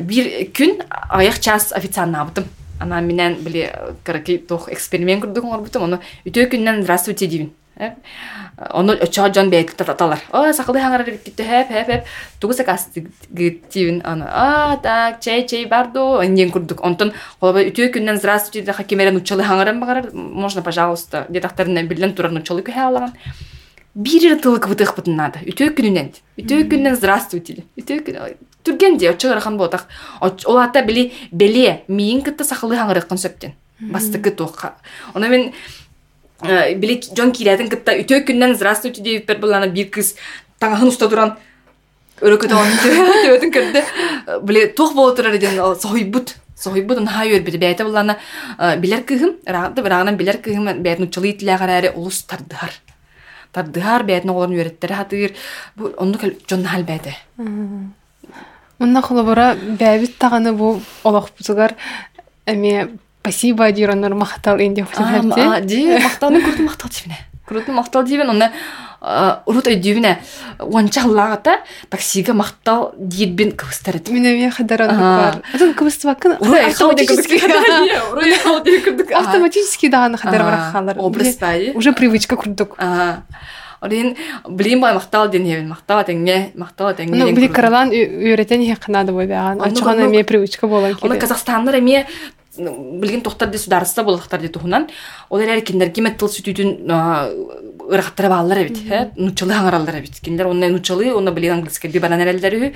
бир күн аяк час официант абытым ана менен били караки тох эксперимент курдук оңорбутум оны үтөө күннен здравствуйте дибин. Оны очоо жон бэйт таталар. О, сакылы хаңарар китте хэп хэп хэп. Тугуса кас гитивин аны. А, так, чей чей барду. Анген курдук. Онтон холба үтөө күннен здравствуйте да хакимерен учалы хаңаран багарар. Можно, пожалуйста. Детактарынан билен турар учалы көһә алаган. Бир тылык бытык бутын надо. Үтөө күнүнен. Үтөө күннен здравствуйте. Үтөө күн түрген де очоо рахан ботак. Олата били беле миин кытта сакылы хаңарыккан сөптен. Бастыкы тоққа. Оны мен Э, биле жон кирятын кытта үтө күннен здравствуйте деп бер булана бир кыз таңаһын уста туран өрөкөт төбөтүн көрдө биле тух боло турар эден сойбут сойбут он хайыр бир бәйте булана э, билер кыгым рагды рагынан билер кыгым бәйтен учылы итләгәре улус тардыхар тардыхар бәйтен оларын үйрәттәре хатыр бу онны жон хал бәйте Онна холобора бәбит таганы бу олох бутугар эме спасибо диронор мактал инде а ди макталны күрдү мактал дибине күрдү мактал дибин оны урут өйдүбине уанчаллагата таксиге мактал дийбин кыбыстар эти мен эме хадаран бар атын кыбысты бакын автоматически даганы хадар бар халар. образтай уже привычка курдук. Олин блин бай мактал ден хевен мактал теңге мактал теңге. Ну били каралан үйрөтен хе канады бой баган. Ачыган эме привычка болган керек. Оны Казахстаннар эме билген тохтар де сударства болактар де тухунан олар әр киндер кеме тыл сүтүтүн ырахтара баалар бит э нучалы аңаралар бит киндер онна нучалы онна билген английский ди банан эрелдери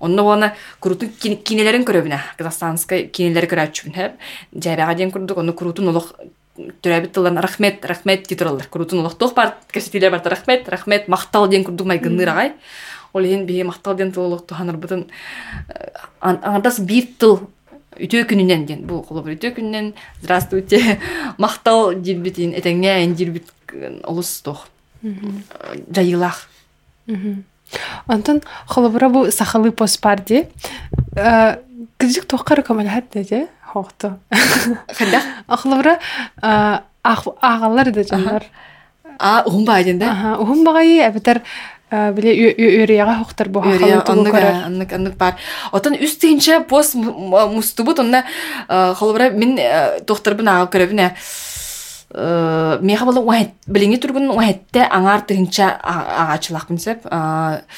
онна оны крутун кинелерин көрөбүнө казахстанская кинелери көрөчүбүн э жайбага ден курдук оны крутун олох түрәбит тыллан рахмет рахмет ди туралар крутун олох тох бар кесетилер бар рахмет рахмет. Мактал ден курдук май гыннырагай ол ен бие мактал ден тыл олох туханыр бутын аңардас бир тыл үтөө күнүнен ден. Бул колобур үтөө күнүнен здравствуйте [laughs] мактал дилбитин этеңе эн дилбит олус тох жайылах Антон холобура бу сахалы поспар ди кызык тохкар камалат де хохто хада холобура агалар да жандар а ухумбай да? Ухумбагай абитар биле үрияга хоктор бу аннык аннык бар. Отон үстүнчө пост мустубут онна холбара мен тохторбун ага көрөбүнө меха бала уахет билиңи тургун уахетте аңар тыгынча агачылакпын сеп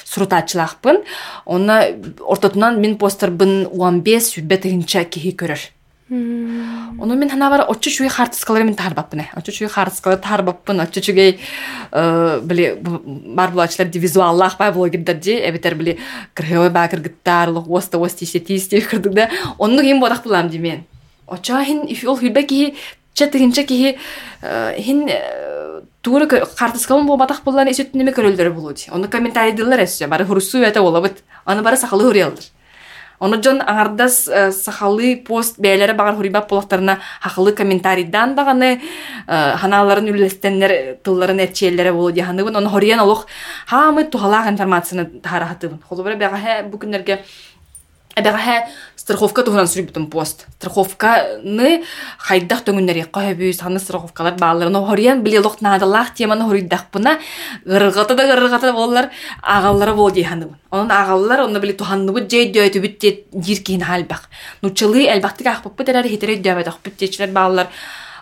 сурутачылакпын онна ортотунан мен постербын уан бес сүрбе тыгынча кихи көрөр. Ону мен хана бар оччу чуй хартыскалар мен тарбаппын. Оччу чуй хартыскалар тарбаппын. Оччу чугей били бар булачылар ди визуаллах бай блогердер ди эбетер били крхой бакыр гыттар лох оста ости сети сти кырдык да. Онну кийин бодак булам ди мен. Оча хин ифил хүлбе ки чатыгынча ки хин тууру хартыскалын болбатак буллар эсеттинеме көрөлдөр булуди. Ону комментарий дылар эссе бары хурсу эте болобут. Аны бары сахалы хуриялдыр. Оны жон аңардас э, сахалы пост бәйләре багар хурибап болақтарына хақылы комментарийдан дағаны э, ханаларын үлестеннер тылларын әтчелері болу дияханыбын. Оны хориян олық хамы тухалақ информацияны тарахатыбын. Холы бәрі бәға бұл күнерге Әбәғә страховка туһунан сүрбүтүн пост. Страховканы хайдах төңүннәр якка хөбү саны страховкалар бааларына хориян биле лох надалах теманы хоридах буна гыргата да гыргата боллар агаллары бол диханы. Onun агаллар оны биле туханны бу жей дөйтү бүтте диркин халбак. Нучылы элбактык ахпып битер хитере дөбәдах бүттечилер баалар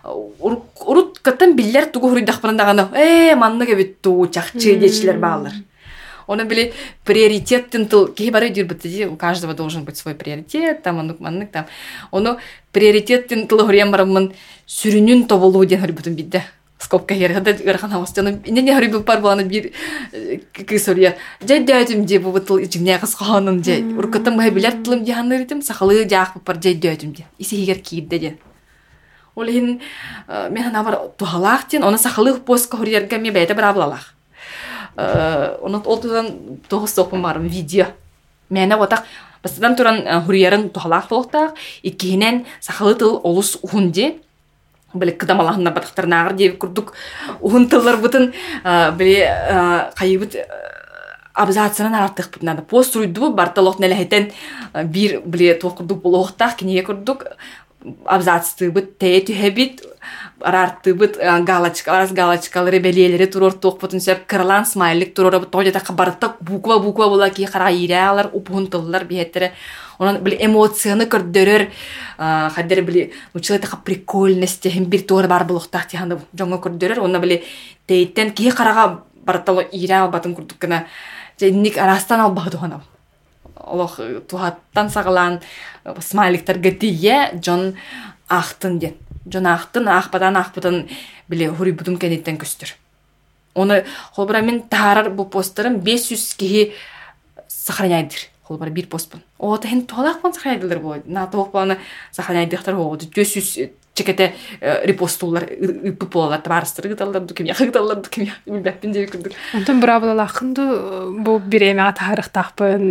урут каттан биллер тугу хоридах буна даганы э манны кебит туу чакчы дечилер баалар. Он били приоритеттен тыл кей бары дирбити у каждого должен быть свой приоритет там анук маннык там. Ону приоритеттен тыл хорьян барамын сүрүнүн тоболуу ден хорбутун бидде скобка херхада гырхан хавастаны не не хорибу пар баланы бир кысорья жай дөтүм же бу бутыл ичине кысканын же уркатым бай билер тылым жаханы ритим сахалы жаах пар жай дөтүм же иси хигер кийде же ол хин мен ана бар тухалаах тен оны сахалы поска хорьярга ми бәйте бір аблалах онот ол тудан тоғыз соқпын барым видео мәне отақ бастадан туран хуриярын тухалаах болохтаах иккиһинен сахалы тыл олус ухунде биле кыдамалаһынна батактарнаагыр диэби курдук. Ухун тыллар бытын биле кайыбыт абзацынан артык надо пост руйду барталох нелехетен бир биле туох курдук болохтаах киниге курдук. Абзацтыбыт тээ түһэбит арартыбыт галочка арас галочкалары белелери турор туохпутун сеп кырлан смайлик турор тоожата кабарта буква буква була ки хара иралар упунтыллар биеттере онан били эмоцияны көрдөрөр хаддер били училата ха прикольности хем бир туор бар булуктак тиханда жоңго көрдөрөр. Онна били тейттен ки карага бартало ирал батын курдук кына женник арастан ал багдугана олох тухаттан сагалан смайликтер гетие жон ахтын ден жон ахтын ахпадан ахпытын биле хурибутун кенеттен көстөр оны холбара мен таарар бу посттарын 500 кихи сохраняйдыр холбара бир постпун ота хен толакпын сохраняйдылар бу на толкпаны сохраняйдыктар бу 400 чекете репостулар ыпы болалар барыстыр гыталлар дукем я гыталлар дукем я билбеппин деп күрдүк онтон бравалахынды бу бир эме тарыхтакпын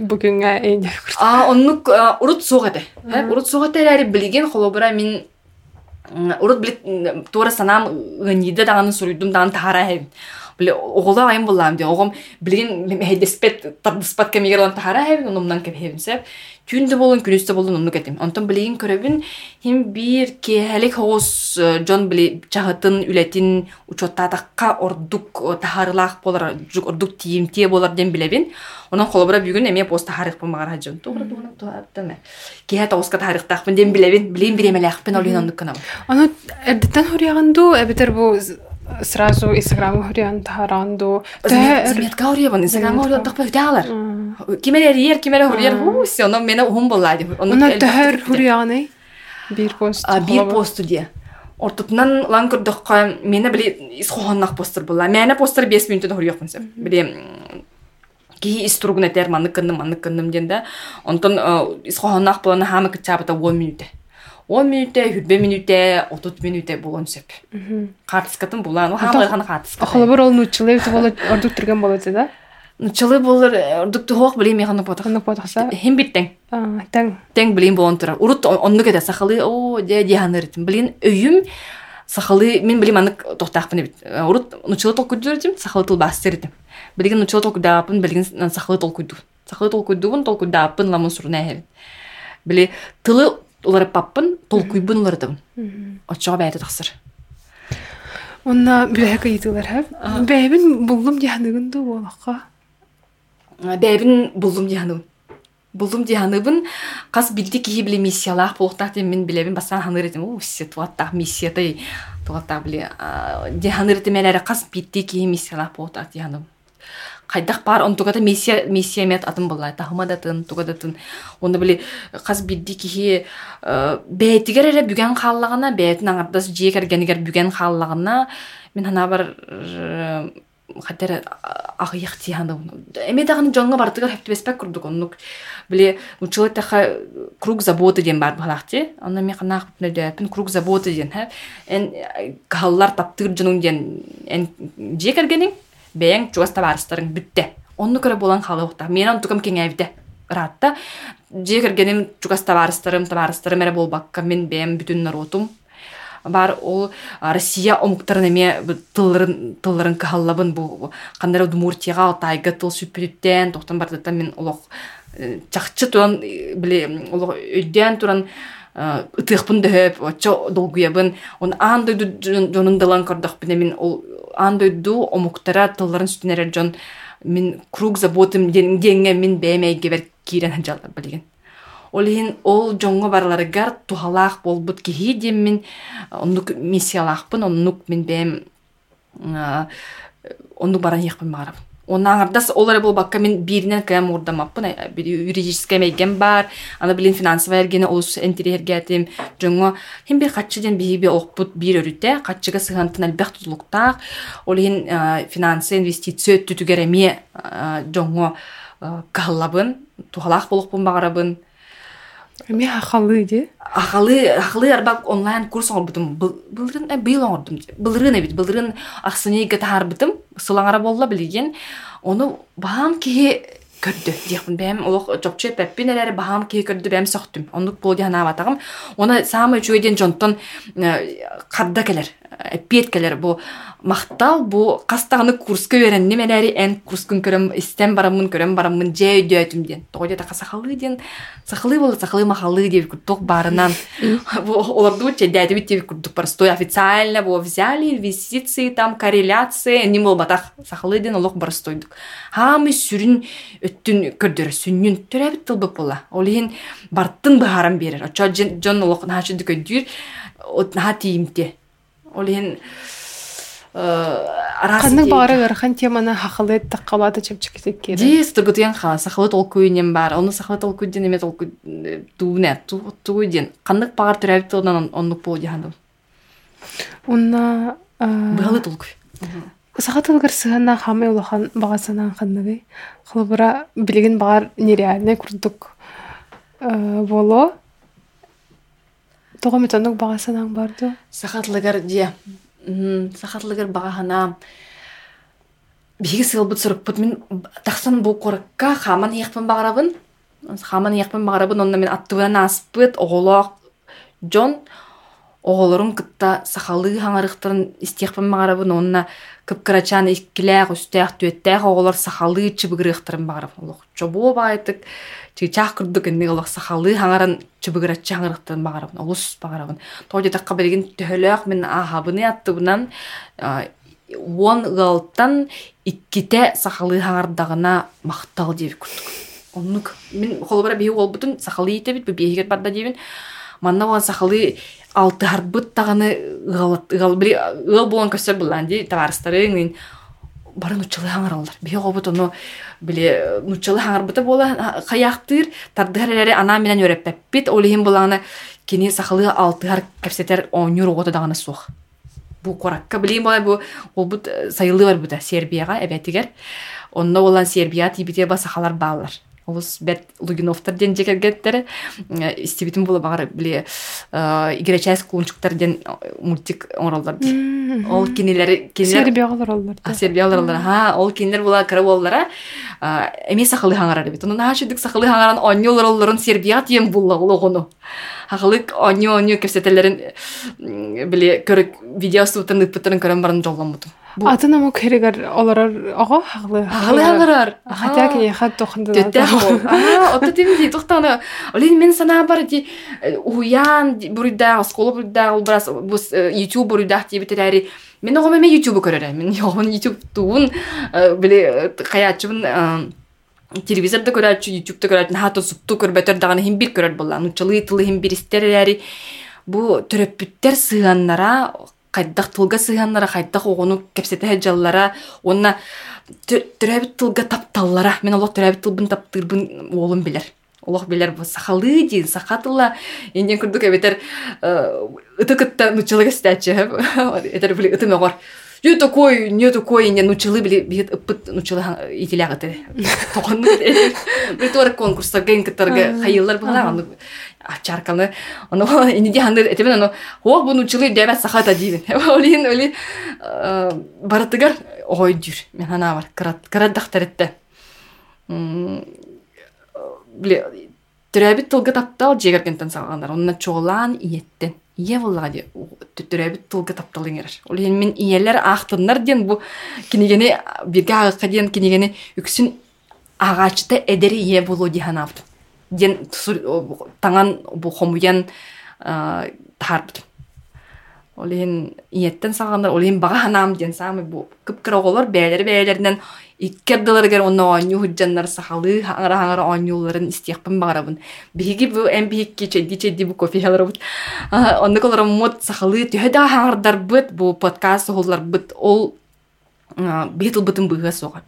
бүгүнгө эйне а оннук урут сугате урут сугате эри билген холобура мен урут билет туора санаам ыңниде даганы суруйдум даган тахара хебин биле огола айым буллам де огом билген хедеспет тардыспат кемигер тахара хебин онумнан кем Күнді болын, күністі болын онны кетем. Онтон білейін көрөбін, хем бир кехелек хоос жон біле чағытын, үлетін, учоттадаққа ордук тахарылақ болар, ордук тиімтие болар ден білебін. Онан қолыбыра бүгін эме пост. Тоғыры туғына туғаттыны. Кеhe тоғысқа тахарықтақпын ден білебін, білейін бір емелеқпен олин онны кынам. Аны әрдеттен хұрияғанду, әбетер бұл сразу инстаграм хуриан таранду заметка хуриябан инстаграм хуриан тахпа худалар кимере риер кимере хуриер все оно мена хум боллади оно тахар хурианы бир пост а бир пост дия ортотунан лан көрдөккө мени били исхохоннак постер була мени постер бес минутта хуриякпын сеп били ки истругун этер манны кынным манны кынным ден онтон исхохоннак буланы хамы кычабыта он минутта 10 минутте, 40 минутте, 30 минутте болон сеп. Картыскатын булан, хамы хана картыска. Ахылы бир ол нучылы боло ордук турган болот да? Нучылы болор ордук тух билем яханы потак. Ханы потакса. Хем биттен. А, тең. Тең билем болон тура. Урут онны кете сахалы, о, де де ханыртым. Билен өйүм сахалы мен билем аны токтакпын бит. Урут нучылы толкуйдурдим, сахалы тыл бастердим. Билген нучылы толкуйдапын, билген сахалы толкуйду. Сахалы толкуйдубун, толкуйдапын ламын сурна. Биле тылы улар паппын толкуйбын улардым очоға бәйті тақсыр онна бүләһәкә итүләр һәм бәйбин булдым диһаныгын ду болаққа бәйбин булдым диһаныбын булдым диһаныбын қас билди киһи биле миссиялаах болуктаах дем мен билебин бастан ханыр этим у все туаттаах миссиятай тугата били диханыр темелере кас битти ки миссиялах бота диханым хайдах бар? Он тугата миссия миссия мет атын булла тахыма да тын тугада тын. Оны били кас бидди кихи бэйтигер эре бүген халлагына бэйтин аңардас жиекергенигер бүген халлагына мен хана бар хатер агыяк тиһаны эме дагын жоңга бартыгар хептебеспек курдук оннук биле училы таха круг заботы ден бар балакти онна ми канаах бутнедепин круг заботы ден эн каллар таптыр жонун ден эн жекергенин бэйэн чугас табарыстарын бүтте онну көрө болан халыхта мен он тукам кеңэйбите ратта жекергенин чугас табарыстарым табарыстарым эре болбакка. Мен бэйэм бүтүн нарутум бар ол Россия омуктарын эме тылларын тылларын кахаллабын бу кандай удмуртияга тайга тыл сүпүрүттен токтон бардыттан мен олох чакчы туран биле олох өйден туран ытыахпын дөһөп очо долгуябын он аан дойду жонундалан көрдөхпүн мен ол аан дойду омуктара тылларын сүтүнерер жон. Мен круг заботым деңге мен бәймәйге бер кирен жалар билген Олиһин ол жоңго барларыгар тухалаах болбут киһи диэм мин. Оннук миссиялаахпын оннук мин бэм оннук баран иехпин баарабын. Онаңардас олар болбакка мен биринен кэм урдамаппын юридический мейген бар аны билин финансовый эргени олус энтирергетим жоңго хим бир каччыден биби окпут бир өрүтэ каччыга сыгантын албах тутулуктаах олин финансы инвестиция түтүгереме жоңго каллабын тухалаах болохпун багарабын Эми хахалы ди. Ахалы, ахалы арбак онлайн курс оңорбутум. Былырын, быйыл оңордум. Былырын эбит, былырын ахсыны гатар бытым. Сылаңара болла билген. Оны баам ки көрдү диякпын бэм олох чопчу пеппин элери баам ки көрдү бэм соктум. Онук бол дияна батагым. Оны самый чуйден жонтон кадда келер. Эппиет келер бу. Мактал бу кастаганы курска берен. Немелери эн курскун көрөм истен барамын көрөм барамын же өйдөтүм ден тоге да касахалы ден сахалы бол сахалы махалы деп курдук барынан. Бу оларду че дяди бит деп курдук простой официально бу взяли инвестиции там корреляция не бол батах сахалы ден олох барстойдук хамы сүрүн өттүн көрдөр сүннүн төрөбит тылбык бола олин барттын баарам берер. Очо жон олох наачы дөкөдүр от на тиимте олин Ханның бары гархан теманы хахылы таққалады чепчиксек кері. Дис тургутуян ха сахылы толкуйнен бар. Оны сахылы толкуйден эме толку тууне тууйден. Кандык багар төрәбит онан оннук бул жаһанды. Унна Быгалы толкуй. Сахатылгар сыгана хамы улахан багасынан ханныгы. Хылбыра билген багар нереальный курдук боло. Тогы метонук багасынан барды. Сахатлыгар дия сахатлыгар багахана биги сылбыт сұрыппыт мен тахсан бу коракка хаман яқпын багарабын хаман яқпын багарабын онна мен аттыбынан аспыт оголок жон. Оголорун кытта сахалы хаңарыктарын истиякпын багарабын онна кыпкырачан иккилээх үстээх түөттээх оголор сахалы чыбыгырыктарын багарабын олох чобуо баайтык. Чыгчаах кырдык энник олох сахалы хаңаран чыбыгырачы хаңарыктарын багарабын олус багарабын. Тоожа такка белген төһөлөөх мен ахабыны аттыбынан уон ыалтан икките сахалы хаңардагына мактал диэбит курдук оннук. Мен холбара биһи уолбутун сахалы иитебит бу биэхигер барда диэбин. Манна уон сахалы алтыарбыт таганы ыал били ыал болон көсөр булан ди табарыстары бары нуччылы хаңараллар биһи обут ону биле нуччылы хаңарбыта буола хаяактыр тардыхар ана менен өреппеппит олихин буланы кини сахалы алтыар кепсетер оонюр ого дагана суох. Бу коракка билин бола бу олбут сайылы бар бута сербияга эбетигер онно болан сербия тибите ба сахалар баалар. Олус бет лугиновтар ден жекергеттер истибитин була багар биле игречайс кулунчуктар ден мультик оңроллар ол кинилер кинилер Сербиягалар олар. сербиялар олар ха ол кинилер була кыра боллара эме сахалы хаңарар бит. Онун хашыдык сахалы хаңаран оньолор олорун сербия тиен булла ологону хахылык оньо оньо кепсетелерин биле көрөк видеосутун ыппытырын көрөн барын жолломутум Атын ама керегер оларар ого хагылы. хагылы хаңарар Хатя ки хат тохынды. Төттә. Аа, отто тим ди тохтаны. Олин мен сана бар ди уян бурда школа бурда ул брас бус YouTube бурда ди битерәри. Мен огы мен YouTube көрәр. Мен ягын YouTube туун биле каячыбын телевизорда көрәчү, YouTube'да көрәчү, хаты супту көрбәтер даганы хим бир көрәр булла. Ну чылы тылы хим бир истерәри. Бу төрөппүттер сыганнара хайдах тылга сыһаннара хайдах оҕону кепсетеһе жаллара онна төрөбүт тылга тапталлара. Мен олох төрөбүт тылбын таптырбын уолум билер. Олох билер бу сахалы диин сахатыла инден курдук эбетер кытта нучылыга стячы этер [laughs] били мегор не такой, не такой, не нучылы били бит ыппыт нучылы итилягыты. [laughs] Тоқонны бит тора конкурста ген кытарга хайыллар бала аны чарканы аны инде ханды этемен аны хоо бу нучылы дебе сахата дибин. Олин оли баратыгар ой дүр. Мен ана бар крат краддахтаретте. Биле төрәбит тылга таптал жегергентен сагандар. Онна чоолан иеттен. Ие буллага ди төтөрөбүт тылга тапталыңар. Ол ен мен иелер ахтыннар ден бу кинигени бирге агыкка ден кинигени үксүн агачта эдери ие болу. Ден таңан бу хомуян тарбыт. Иеттен ен бага ханам ден самы бу кыпкыр оголор бәйлери бәйлеринен иккердыларгар онно оонню худжаннар сахалы хаңара хаңара ооннюларын истиякпын багарабын биһиги бу эм биһикки чедди чедди бу кофе халарабыт онны колороммут сахалы бу подкаст ол соға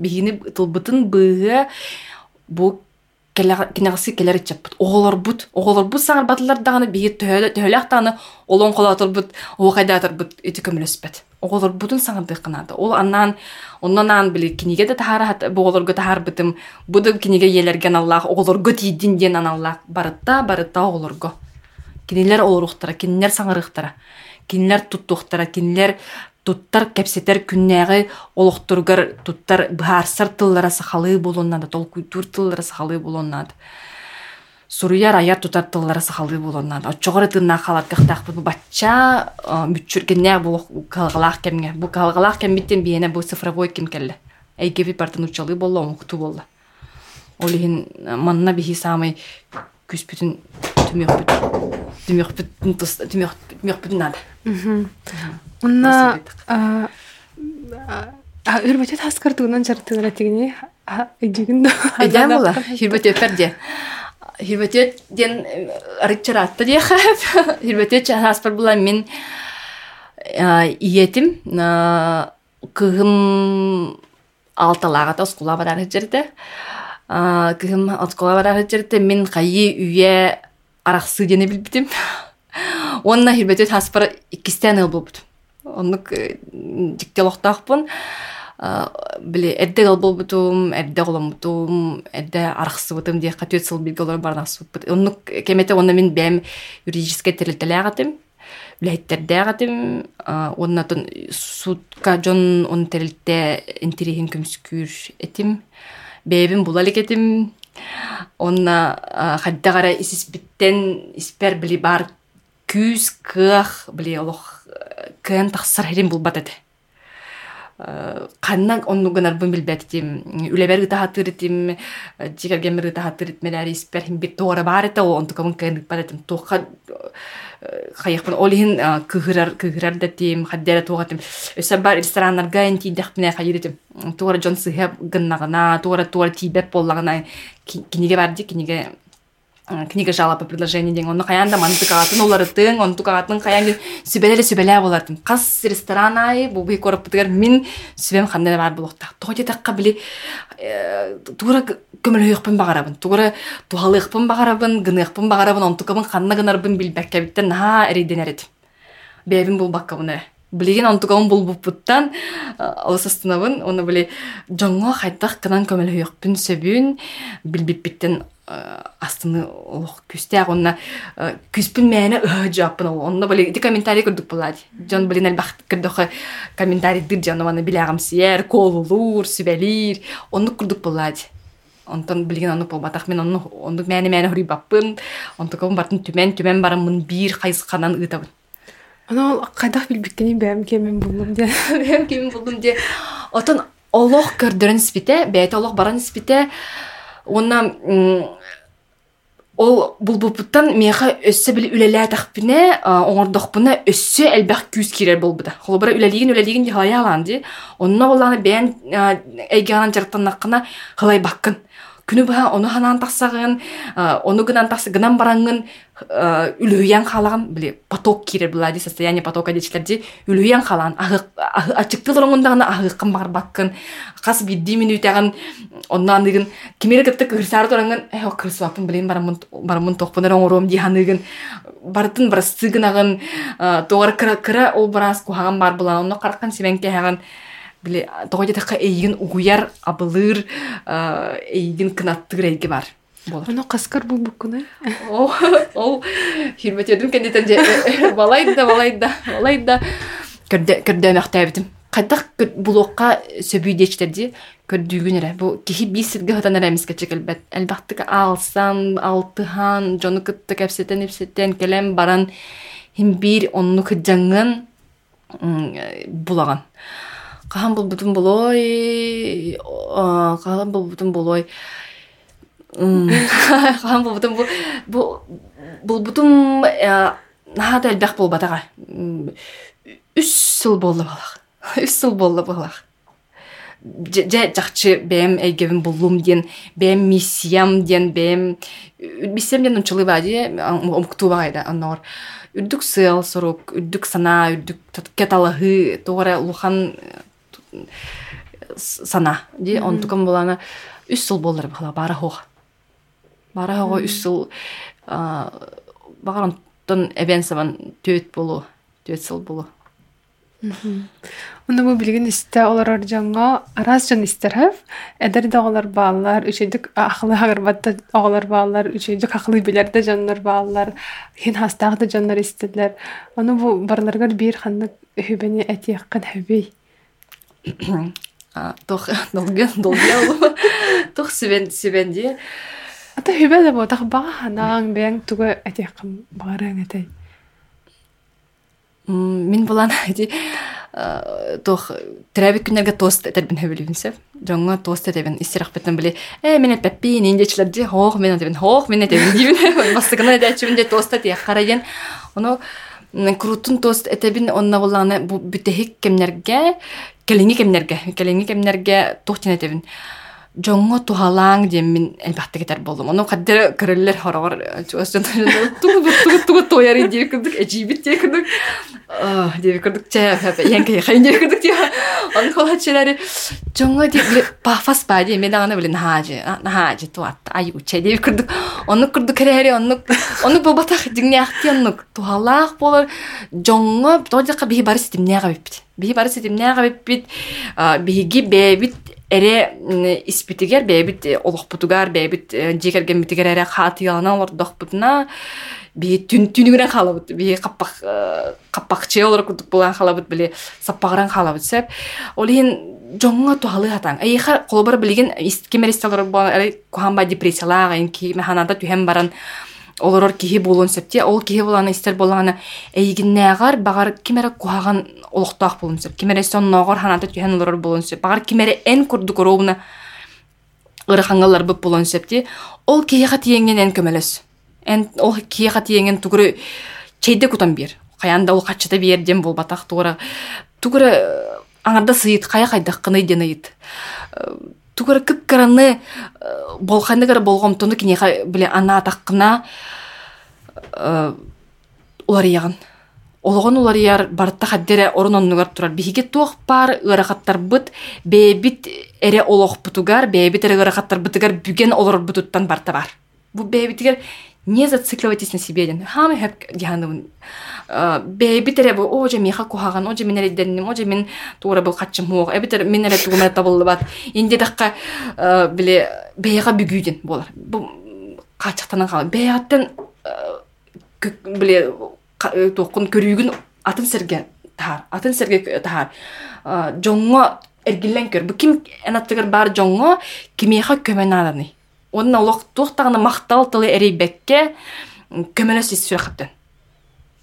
кинегасы келер ичеппит оголорбут оголорбут саңар батылар даганы биһи төһөлөк даганы олон колотурбут оокайдаатырбыт ити көмөлөспет оголорбутун саңардык кынады ол аннан оннан били киниге да тахара боголорго тахарбытым буду киниге елерген аллах оголорго тиидин диен аналлах барытта барытта оголорго кинилер олоруктара кинилер саңарыктара кинилер туттуктара кинилер туттар кепсетер күннәгы олохтургар туттар баарсар тыллара сахалы болоннады толкуйтур тыллара сахалы болоннады суруяр аяр тутар тыллара сахалы болоннады очогор тынна халаркахтах бу бачча мүчүр кенне бу калгалах кемге бу калгалах кембиттен биене бу цифровой кем келле эйгеви партын учалы болла омукту болла. Олихин манна бихи самый күспүтүн түмөкпүт түмөкпүтүн нада Унна үрбөтөт хаскартыгынан жартыгына тигини идигин да. Эдем була, хүрбөтөт перде. Хүрбөтөт ден рычаратты дия хап. Хүрбөтөт хаспар була мен иетим кыгым алталага тоскула барар жерде. Алталага барар жерде мен кайы үйе араксы дене билбитим. [laughs] Онна хүрбөтөт хаспар иккистен ыл болбут оннук жиктелохтаахпын биле эрде голболбутум эрде голомутум эрде арахсыбытым диэхка түөт сыл билге олор барнахсыбыппыт оннук кемете онна мен бэм юридическое терилтелеагатым билэйттердеагатым оннатын судка жон он терилте интерихин көмскүүр этим. Бэбим булаликетим онна хаддагара исиспиттен испер били бар күүс кыах били олох кыан тахсар херин булбат эте канна оннугунар бун билбетитим үлебер ытахатырытим жигергемер ытахатырыт менари испер хим бир тоора бар эте ол онтукабын кыан баратим туха хайыхпын олихин кыгырар кыгырар датим хаддера тугатим өсө бар рестораннарга интидехпине хайырытим туора жон сыһа гыннагына туора туора тибеп боллагына киниге барди киниге книга жалобы предложение деген оны каянда манты кагатын оларытын онту кагатын каян сүбелеле сүбеле болартын кас ресторан ай бу бий көрүп бутгар мин сүбем ханде бар болукта тоди такка били тура көмөлөйөкпүн багарабын тура тухалыйыкпын багарабын гыныйыкпын багарабын онтукабын ханна гынарбын билбеккебиттен наха эриденерет бебин бул баккабын билигин онтукабын бул буппуттан алысастынабын оны били жоңго хайдах кынан көмөлөйөкпүн сөбүн билбиппиттен астыны олох күстәк онна күспүн мәне жаппын ол онна боле ди комментарий көрдүк булады жон билин албах көрдөх комментарий дир жон маны билягам сиер колулур сүбелир онну көрдүк булады онтон билген ону болбатак мен ону онду мәне мәне хури баппын онтукабын бартын түмен түмен барымын бир кайсыканан ытабын Ана ол кайдах билбиккени бәм кемен булдум де. Бәм кемен булдум де. Отон Олох көрдөрөн спите, бәйт Олох баран спите, онна ол булбупуттан меха өссө били үлелээ тахпине оңордохпуна өссө элбэх күз кирер болбуда холобара үлелигин үлелигин ди халая алан ди онно боланы бен эйгана жартаннаккына халай баккын күнү быһа ону ханан тахсагын ону гынан тахсы гынан бараңын үлүйян халаган биле поток кирер булади состояние потока дечилерди үлүйян халан ачыктыл ороңундагына ахыккын бар баккын кас бидди минутягын оннан дигин кимери кытты кырсар турангын э кырсыбаппын билейин барамын барамын токпун оңором диханыгын бартын барастыгынагын тугар кыра кыра ол барас кухаган бар булан онно караккан сибенке хаган биле тогойдетакка эйигин угуяр абылыр эйигин кынаттыгыр эйги бар. Болар ону каскар булбуккуна ол хүрбөтөдүм кендетен же балайда балайда балайда көрдөмөктөбүтүм кайдак булуокка сөбүйдечтерди көрдүүгүн эре бу кихи бисирге хатан эремиске чекелбет элбактык алсан алтыхан жону кыттык эпсетен эпсетен келем баран хим бир онну кыджаңын булаган. Кахан булбутун болой кахан булбутун болой. [laughs] Кахан булбутун бу булбутун наһаата элбэх болбатаға үс сыл болду балах [laughs] үс сыл болду балах же жакчы бэм эйгебин буллум диен бэм миссиям диен бэм бисем диен унчулы бади омктубагайда аннор үрдүк сыл сорук үрдүк сана үрдүк кеталаһы тугара лухан сана ди онтукам булана үс сыл боллар бала бара хох бара хого үс сыл багаронтон эбен сабан төт болу төт сыл болу Уну бу билген исте олар жаңа арас жан истерһев. Эдер да олар баалар, үчөйдүк ахлы хагарбатта оголар баалар, үчөйдүк ахлы билерде жаннар баалар, хин хастагы жаннар истелер. Уну бу барларга бир ханны хүбени этияккан хөбей. Тох [laughs] долген долген. Тох сивен сивенди. Ата хүбе да бу тах бага ханаң бен туга этияккан багаран этэй. Мин булан ди тох күннәргә тост этәрбин хөбилибинсә. Жаңа тост этәбин истирах бетен биле. Э мен пеппи ниндечләр ди хох мен этәбин хох мен этәбин дибин. Бастыгына [laughs] дә тост этә караган. Оны крутун тост этәбин онна буланы бу бүтәһик кемнәргә, келеңи кемнәргә, келеңи кемнәргә тохтин этәбин. жоңго тухалаң дем мен элбатта кетер болдум ону каддер кырыллер хорогор чугастан тугу тугу тугу тояр дип кырдык эжибит дип кырдык дип кырдык янка хайын дип кырдык дип он холачелери жоңго дип пафас ба дип мен аны биле нахажы нахажы туат аю че дип кырдык ону кырдык керери тухалах болор барыс барыс биһиги бэбит эре испитигер бэбит э, олохпутугар бэбит э, жекерген битигер эре хаатыялана олордохпутуна би түн түнүгүрен халабыт би каппак э, олор кутук булган халабыт били саппагыран халабыт сеп олин жоңго тухалы хатаң эйха колбар билген кемеристалар эре куханба депрессиялага инки механада түһем баран олорор киһи булун септи ол киһи буланы истер буланы эйгиннээгар багар кимере кухаган олохтоах булун сеп. Кимере сонноогор ханаты түһэн олорор булун сеп. Багар кимере эн курдук оробуна ырахаңалар бып булун септи ол киһиха тиеңген эн көмөлөс. Эн ол киһиха тиеңген тугуру чейде кутан бир каянда ол каччыта биерден болбатах тугура тугура аңарда сыйыт кая кайдаккыны ден ыйыт. Тугара кып караны болгондогор болгомтону кинеха биле ана атаккына улар яган Ологон улар яр барта хаддере орононнугар турар. Биһиге туох пар ырахаттар быт, бэбит эре олох бутугар, бэбит эре ырахаттар бытыгар бүген олор бутуттан барта бар. Бу бэбитигер не зацикливайтесь на себе ден. Хам хэп диханын. Бэбит эре бу оже миха кухаган, оже мен денним, оже мен тура бу качым хуог. Эбит эре мен эре тугумет табылды бат. Инде дакка биле бэяга бүгүйден болар. Бу качактанан калып. Бэяттан биле тоқын көрүүгүн атын серге тахар атын серге тахар жоңго эргиллен көр бу ким энаттыгар бар жоңго кимеха көмөнаданы онун олох туохтагына мактал тылы эрейбекке көмөлөс исүрахаттан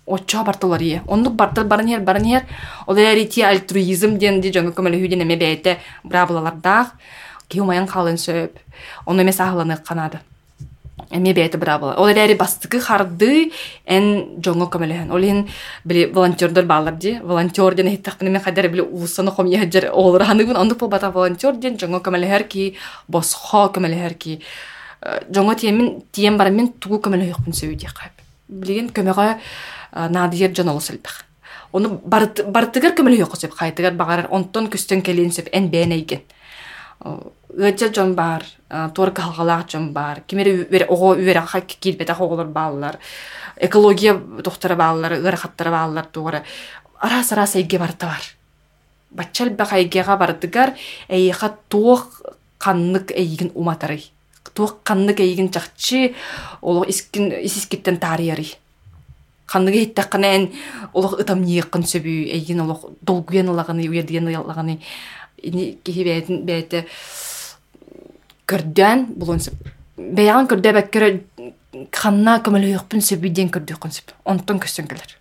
очо бартылар ие. Оннук бартыл барын ер барын ер ол эрити альтруизм ден ди жоңго көмөлө хүден эме бейте бра булалардаах ки умаян калын сөп ону канады эме бэйте бра була ол эри бастыкы харды эн жоңго көмөлөһөн ол ин били волонтердор баалар ди. Волонтер ден хиттакпын мен кадер били уусаны хом яджер олар ханыгын ондук бул бата волонтер ден жоңго көмөлөһөр ки босхо көмөлөһөр ки. Жоңго тиемин тием бар мен тугу көмөлөһөкпүн сөбү ди кайып билген көмөгө наадиер жон олосылбак оны бартыгар көмөлөһөк сөп кайтыгар багар онтон күстөн келин сөп эн бээнейген ыача жон бар туор калгалаах жон бар кимери ого үвераха килбетах оголор бааллар экология тухтара бааллар ырахаттара бааллар тугара арас арас барта бар баччал бак эйгега бардыгар эйха туох каннык эйигин уматарый туох каннык эйигин чахчы олох искин исискиттен таарыярый. Ханныга хиттакканен олох ытам ниеккын сөбүү эйигин олох долгуян ылаганы уядыян ылаганы киһи бээтин бээтэ көрдөөн булунсып бэйаган көрдө бэккерэ ханна көмөлөйөкпүн сөбүйден көрдөккөн сөп онтон көстөн келер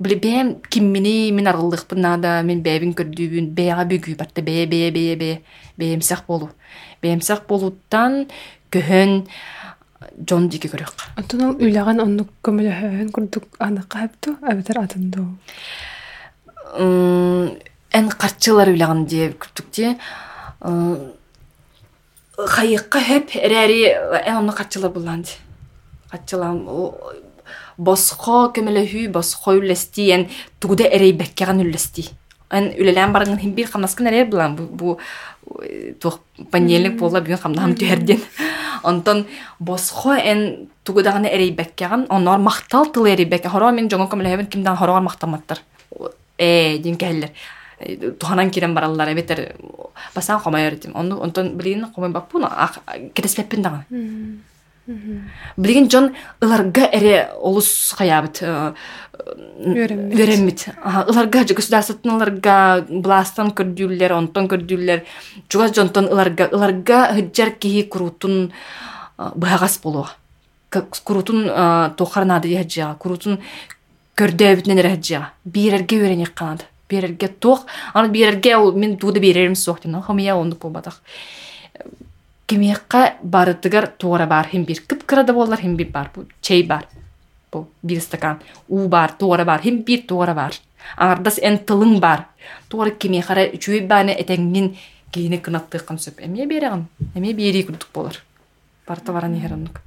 бэм киммини мин аргыллыкпын наада мен бэбин көрдүүбүн бэяга бүгүү барта бээ бээ бээ бээ бээмсах болу бээмсах болуттан көһөн жон диги көрөк онтон ол үляган оннук көмөлөһөн курдук аныкка хапту абитер атынду эн карчылар үляган дие күрдүкте хайыкка хөп эрээри эн онну карчылар булан ди. Карчылам босхо көмөлөһүү босхо үллести эн тугуда эрей беккеган үллести эн үлелән барган химбир хамнаскын эрер булан бу тух панелик була бүгүн хамнам түһерден онтон босхо эн тугудаганы эрей беккеган оннор мактал тыл эрей бекке хоро мен жоңо көмөлөһөбүн кимдан хорогор мактаматтар э дин кэллер туханан кирен бараллар эбетер басан хомайыр дим онну онтон билигин хомой баппун киреспеппин дагы. Билигин жон ыларга эре олус хаябыт үөреммит ыларга же государствотун ыларга бластан көрдүүлер онтон көрдүүлер жуга жонтон ыларга ыларга хыджар киһи курутун быагас болуга. Курутун тухарнады хаджага курутун көрдөөбүтүнен эре хаджага биирерге үөренек канады. Берерге туох аны берерге ол мен тууда берерим суох ден хомия онду болбатах кемиякка барытыгар туора бар. Хим бир кыпкырада болар хим бир бар. Бу чей бар. Бу бир стакан. У бар туора бар. Хим бир туора бар. Аңардас эн тылың бар. Туора кемиякара үчүй бааны этеңин кейини кынаттыыккан сөп. Эмие берегин? Биери курдук болар? Барта баран ихероннук